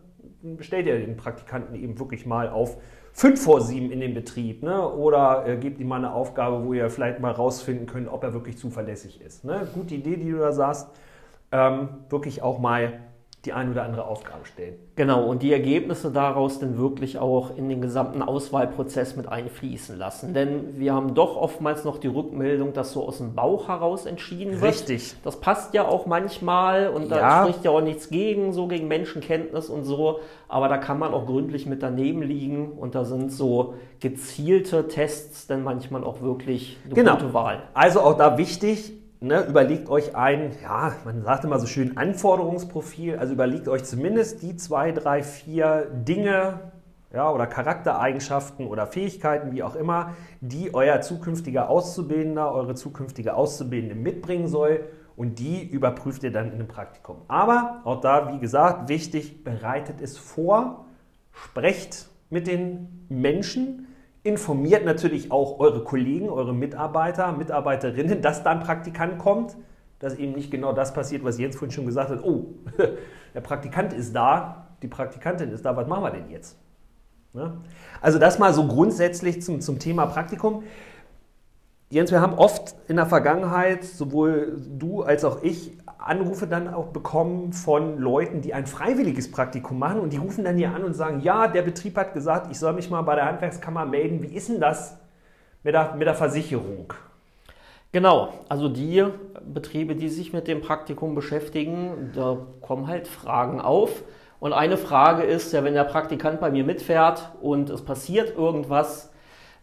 Speaker 1: Stellt ihr den Praktikanten eben wirklich mal auf 5 vor 7 in den Betrieb ne? oder äh, gebt ihm mal eine Aufgabe, wo ihr vielleicht mal rausfinden könnt, ob er wirklich zuverlässig ist. Ne? Gute Idee, die du da sagst. Ähm, wirklich auch mal die eine oder andere Aufgabe stellen.
Speaker 2: Genau, und die Ergebnisse daraus dann wirklich auch in den gesamten Auswahlprozess mit einfließen lassen. Denn wir haben doch oftmals noch die Rückmeldung, dass so aus dem Bauch heraus entschieden wird.
Speaker 1: Richtig.
Speaker 2: Das passt ja auch manchmal und da
Speaker 1: Ja.
Speaker 2: spricht ja auch nichts gegen, so gegen Menschenkenntnis und so. Aber da kann man auch gründlich mit daneben liegen und da sind so gezielte Tests dann manchmal auch wirklich eine
Speaker 1: Genau.
Speaker 2: gute Wahl.
Speaker 1: Also auch da wichtig, ne, überlegt euch ein, ja, man sagt immer so schön Anforderungsprofil, also überlegt euch zumindest die zwei, drei, vier Dinge ja, oder Charaktereigenschaften oder Fähigkeiten, wie auch immer, die euer zukünftiger Auszubildender, eure zukünftige Auszubildende mitbringen soll und die überprüft ihr dann in einem Praktikum. Aber auch da, wie gesagt, wichtig, bereitet es vor, sprecht mit den Menschen, informiert natürlich auch eure Kollegen, eure Mitarbeiter, Mitarbeiterinnen, dass da ein Praktikant kommt, dass eben nicht genau das passiert, was Jens vorhin schon gesagt hat. Oh, <laughs> der Praktikant ist da, die Praktikantin ist da, was machen wir denn jetzt? Ne? Also das mal so grundsätzlich zum, zum Thema Praktikum. Jens, wir haben oft in der Vergangenheit, sowohl du als auch ich, Anrufe dann auch bekommen von Leuten, die ein freiwilliges Praktikum machen und die rufen dann hier an und sagen, ja, der Betrieb hat gesagt, ich soll mich mal bei der Handwerkskammer melden. Wie ist denn das mit der, mit der Versicherung?
Speaker 2: Genau, also die Betriebe, die sich mit dem Praktikum beschäftigen, da kommen halt Fragen auf. Und eine Frage ist ja, wenn der Praktikant bei mir mitfährt und es passiert irgendwas,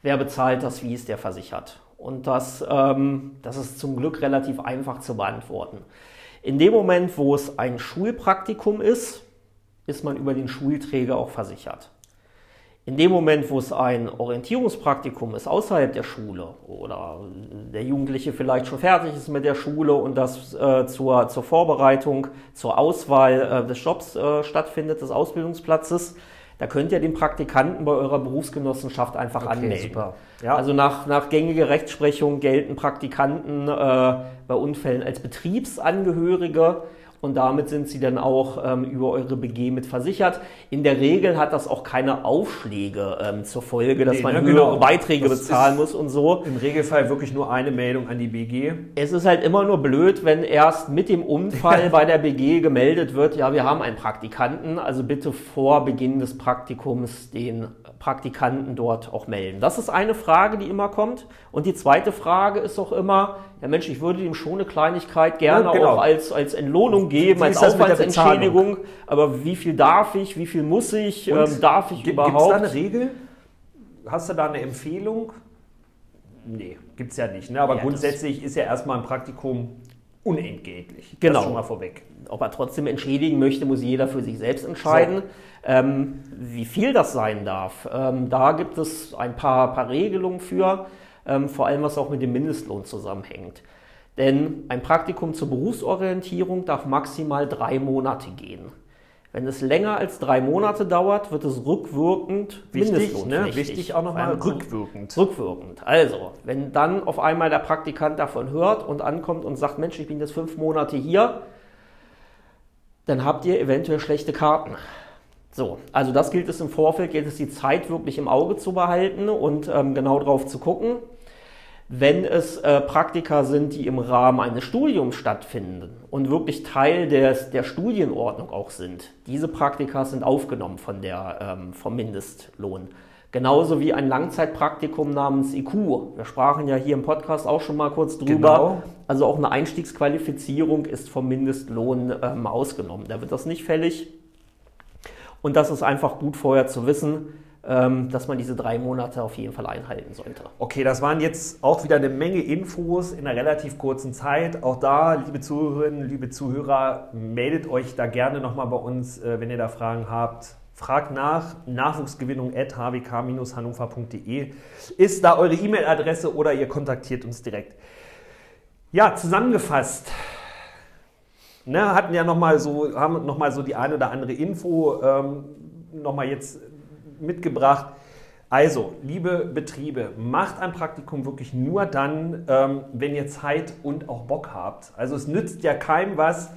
Speaker 2: wer bezahlt das, wie ist der versichert? Und das, ähm, das ist zum Glück relativ einfach zu beantworten. In dem Moment, wo es ein Schulpraktikum ist, ist man über den Schulträger auch versichert. In dem Moment, wo es ein Orientierungspraktikum ist außerhalb der Schule oder der Jugendliche vielleicht schon fertig ist mit der Schule und das äh, zur, zur Vorbereitung, zur Auswahl äh, des Jobs äh, stattfindet, des Ausbildungsplatzes, da könnt ihr den Praktikanten bei eurer Berufsgenossenschaft einfach anmelden.
Speaker 1: super. Ja.
Speaker 2: Also nach, nach gängiger Rechtsprechung gelten Praktikanten äh, bei Unfällen als Betriebsangehörige und damit sind sie dann auch ähm, über eure BG mit versichert. In der Regel hat das auch keine Aufschläge ähm, zur Folge, dass
Speaker 1: Nee,
Speaker 2: man
Speaker 1: ne,
Speaker 2: höhere
Speaker 1: genau.
Speaker 2: Beiträge
Speaker 1: Das
Speaker 2: bezahlen muss und so.
Speaker 1: Im Regelfall wirklich nur eine Meldung an die BG.
Speaker 2: Es ist halt immer nur blöd, wenn erst mit dem Unfall bei der BG gemeldet wird, ja, wir haben einen Praktikanten, also bitte vor Beginn des Praktikums den Praktikanten dort auch melden. Das ist eine Frage, die immer kommt. Und die zweite Frage ist auch immer, ja Mensch, ich würde ihm schon eine Kleinigkeit gerne
Speaker 1: Ja, genau.
Speaker 2: auch als, als Entlohnung geben,
Speaker 1: Wie
Speaker 2: als Aufwandsentschädigung. Aber wie viel darf ich, wie viel muss ich, ähm, darf ich
Speaker 1: Gibt es
Speaker 2: überhaupt?
Speaker 1: da eine Regel? Hast du da eine Empfehlung? Nee, gibt es ja nicht. Ne? Aber
Speaker 2: Ja,
Speaker 1: grundsätzlich ist ja erstmal ein Praktikum unentgeltlich.
Speaker 2: Genau.
Speaker 1: Das schon mal vorweg.
Speaker 2: Ob er trotzdem entschädigen möchte, muss jeder für sich selbst entscheiden. Ähm, wie viel das sein darf, ähm, da gibt es ein paar, paar Regelungen für, ähm, vor allem was auch mit dem Mindestlohn zusammenhängt. Denn ein Praktikum zur Berufsorientierung darf maximal drei Monate gehen. Wenn es länger als drei Monate dauert, wird es rückwirkend
Speaker 1: Wichtig, ne? Wichtig auch nochmal rückwirkend.
Speaker 2: Rückwirkend. Also, wenn dann auf einmal der Praktikant davon hört und ankommt und sagt, Mensch, ich bin jetzt fünf Monate hier, dann habt ihr eventuell schlechte Karten. So, also das gilt es im Vorfeld, gilt es die Zeit wirklich im Auge zu behalten und ähm, genau drauf zu gucken. Wenn es äh, Praktika sind, die im Rahmen eines Studiums stattfinden und wirklich Teil des, der Studienordnung auch sind, diese Praktika sind aufgenommen von der, ähm, vom Mindestlohn. Genauso wie ein Langzeitpraktikum namens IQ. Wir sprachen ja hier im Podcast auch schon mal kurz drüber.
Speaker 1: Genau.
Speaker 2: Also auch eine Einstiegsqualifizierung ist vom Mindestlohn ähm, ausgenommen. Da wird das nicht fällig. Und das ist einfach gut vorher zu wissen, dass man diese drei Monate auf jeden Fall einhalten sollte.
Speaker 1: Okay, das waren jetzt auch wieder eine Menge Infos in einer relativ kurzen Zeit. Auch da, liebe Zuhörerinnen, liebe Zuhörer, meldet euch da gerne nochmal bei uns, äh, wenn ihr da Fragen habt. Fragt nach, nachwuchsgewinnung at hwk-hannover.de ist da eure E-Mail-Adresse oder ihr kontaktiert uns direkt. Ja, zusammengefasst. Ne, hatten ja nochmal so, haben nochmal so die eine oder andere Info ähm, nochmal jetzt mitgebracht. Also, liebe Betriebe, macht ein Praktikum wirklich nur dann, ähm, wenn ihr Zeit und auch Bock habt. Also es nützt ja keinem was,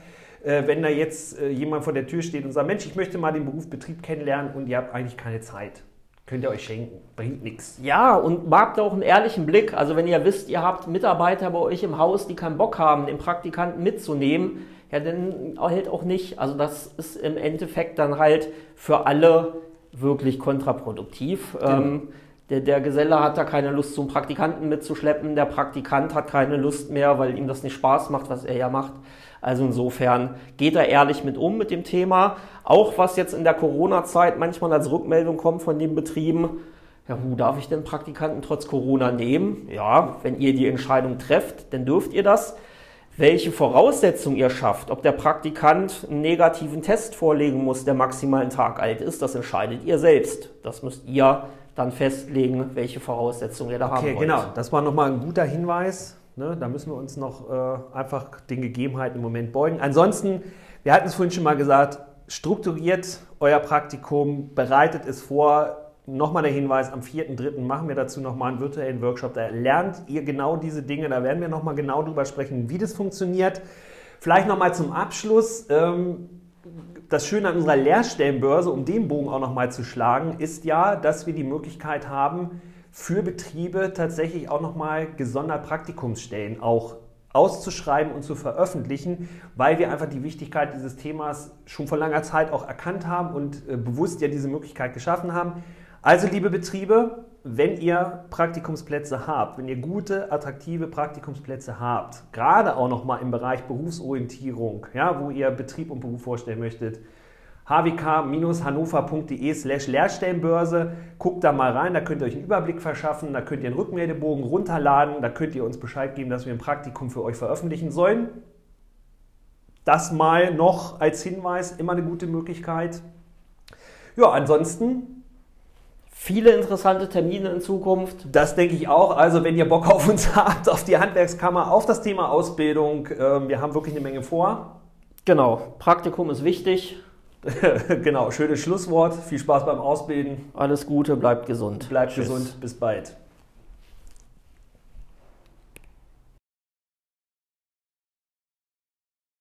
Speaker 1: äh, wenn da jetzt äh, jemand vor der Tür steht und sagt, Mensch, ich möchte mal den Beruf Betrieb kennenlernen und ihr habt eigentlich keine Zeit. Könnt ihr euch schenken, bringt nichts.
Speaker 2: Ja, und mag auch einen ehrlichen Blick. Also wenn ihr wisst, ihr habt Mitarbeiter bei euch im Haus, die keinen Bock haben, den Praktikanten mitzunehmen, ja, dann halt auch nicht. Also das ist im Endeffekt dann halt für alle wirklich kontraproduktiv. Genau. Ähm, der, der, Geselle hat da keine Lust, zum Praktikanten mitzuschleppen. Der Praktikant hat keine Lust mehr, weil ihm das nicht Spaß macht, was er ja macht. Also insofern geht er ehrlich mit um mit dem Thema. Auch was jetzt in der Corona-Zeit manchmal als Rückmeldung kommt von den Betrieben. Ja, wo darf ich denn Praktikanten trotz Corona nehmen? Ja, wenn ihr die Entscheidung trefft, dann dürft ihr das. Welche Voraussetzungen ihr schafft, ob der Praktikant einen negativen Test vorlegen muss, der maximal einen Tag alt ist, das entscheidet ihr selbst. Das müsst ihr dann festlegen, welche Voraussetzungen ihr da okay, haben wollt.
Speaker 1: Okay, genau. Das war nochmal ein guter Hinweis. Ne? Da müssen wir uns noch äh, einfach den Gegebenheiten im Moment beugen. Ansonsten, wir hatten es vorhin schon mal gesagt, strukturiert euer Praktikum, bereitet es vor. Nochmal der Hinweis, am 4.3. machen wir dazu nochmal einen virtuellen Workshop. Da lernt ihr genau diese Dinge. Da werden wir nochmal genau drüber sprechen, wie das funktioniert. Vielleicht nochmal zum Abschluss. Ähm, das Schöne an unserer Lehrstellenbörse, um den Bogen auch nochmal zu schlagen, ist ja, dass wir die Möglichkeit haben, für Betriebe tatsächlich auch nochmal gesondert Praktikumsstellen auch auszuschreiben und zu veröffentlichen, weil wir einfach die Wichtigkeit dieses Themas schon vor langer Zeit auch erkannt haben und äh, bewusst ja diese Möglichkeit geschaffen haben. Also liebe Betriebe, wenn ihr Praktikumsplätze habt, wenn ihr gute, attraktive Praktikumsplätze habt, gerade auch nochmal im Bereich Berufsorientierung, ja, wo ihr Betrieb und Beruf vorstellen möchtet, hwk-hannover.de slash Lehrstellenbörse. Guckt da mal rein, da könnt ihr euch einen Überblick verschaffen, da könnt ihr einen Rückmeldebogen runterladen, da könnt ihr uns Bescheid geben, dass wir ein Praktikum für euch veröffentlichen sollen. Das mal noch als Hinweis, immer eine gute Möglichkeit. Ja, ansonsten
Speaker 2: Viele interessante Termine in Zukunft.
Speaker 1: Das denke ich auch. Also wenn ihr Bock auf uns <laughs> habt, auf die Handwerkskammer, auf das Thema Ausbildung, ähm, wir haben wirklich eine Menge vor.
Speaker 2: Genau, Praktikum ist wichtig. <laughs>
Speaker 1: genau, schönes Schlusswort. Viel Spaß beim Ausbilden.
Speaker 2: Alles Gute, bleibt gesund.
Speaker 1: Bleibt Tschüss. gesund. Bis bald.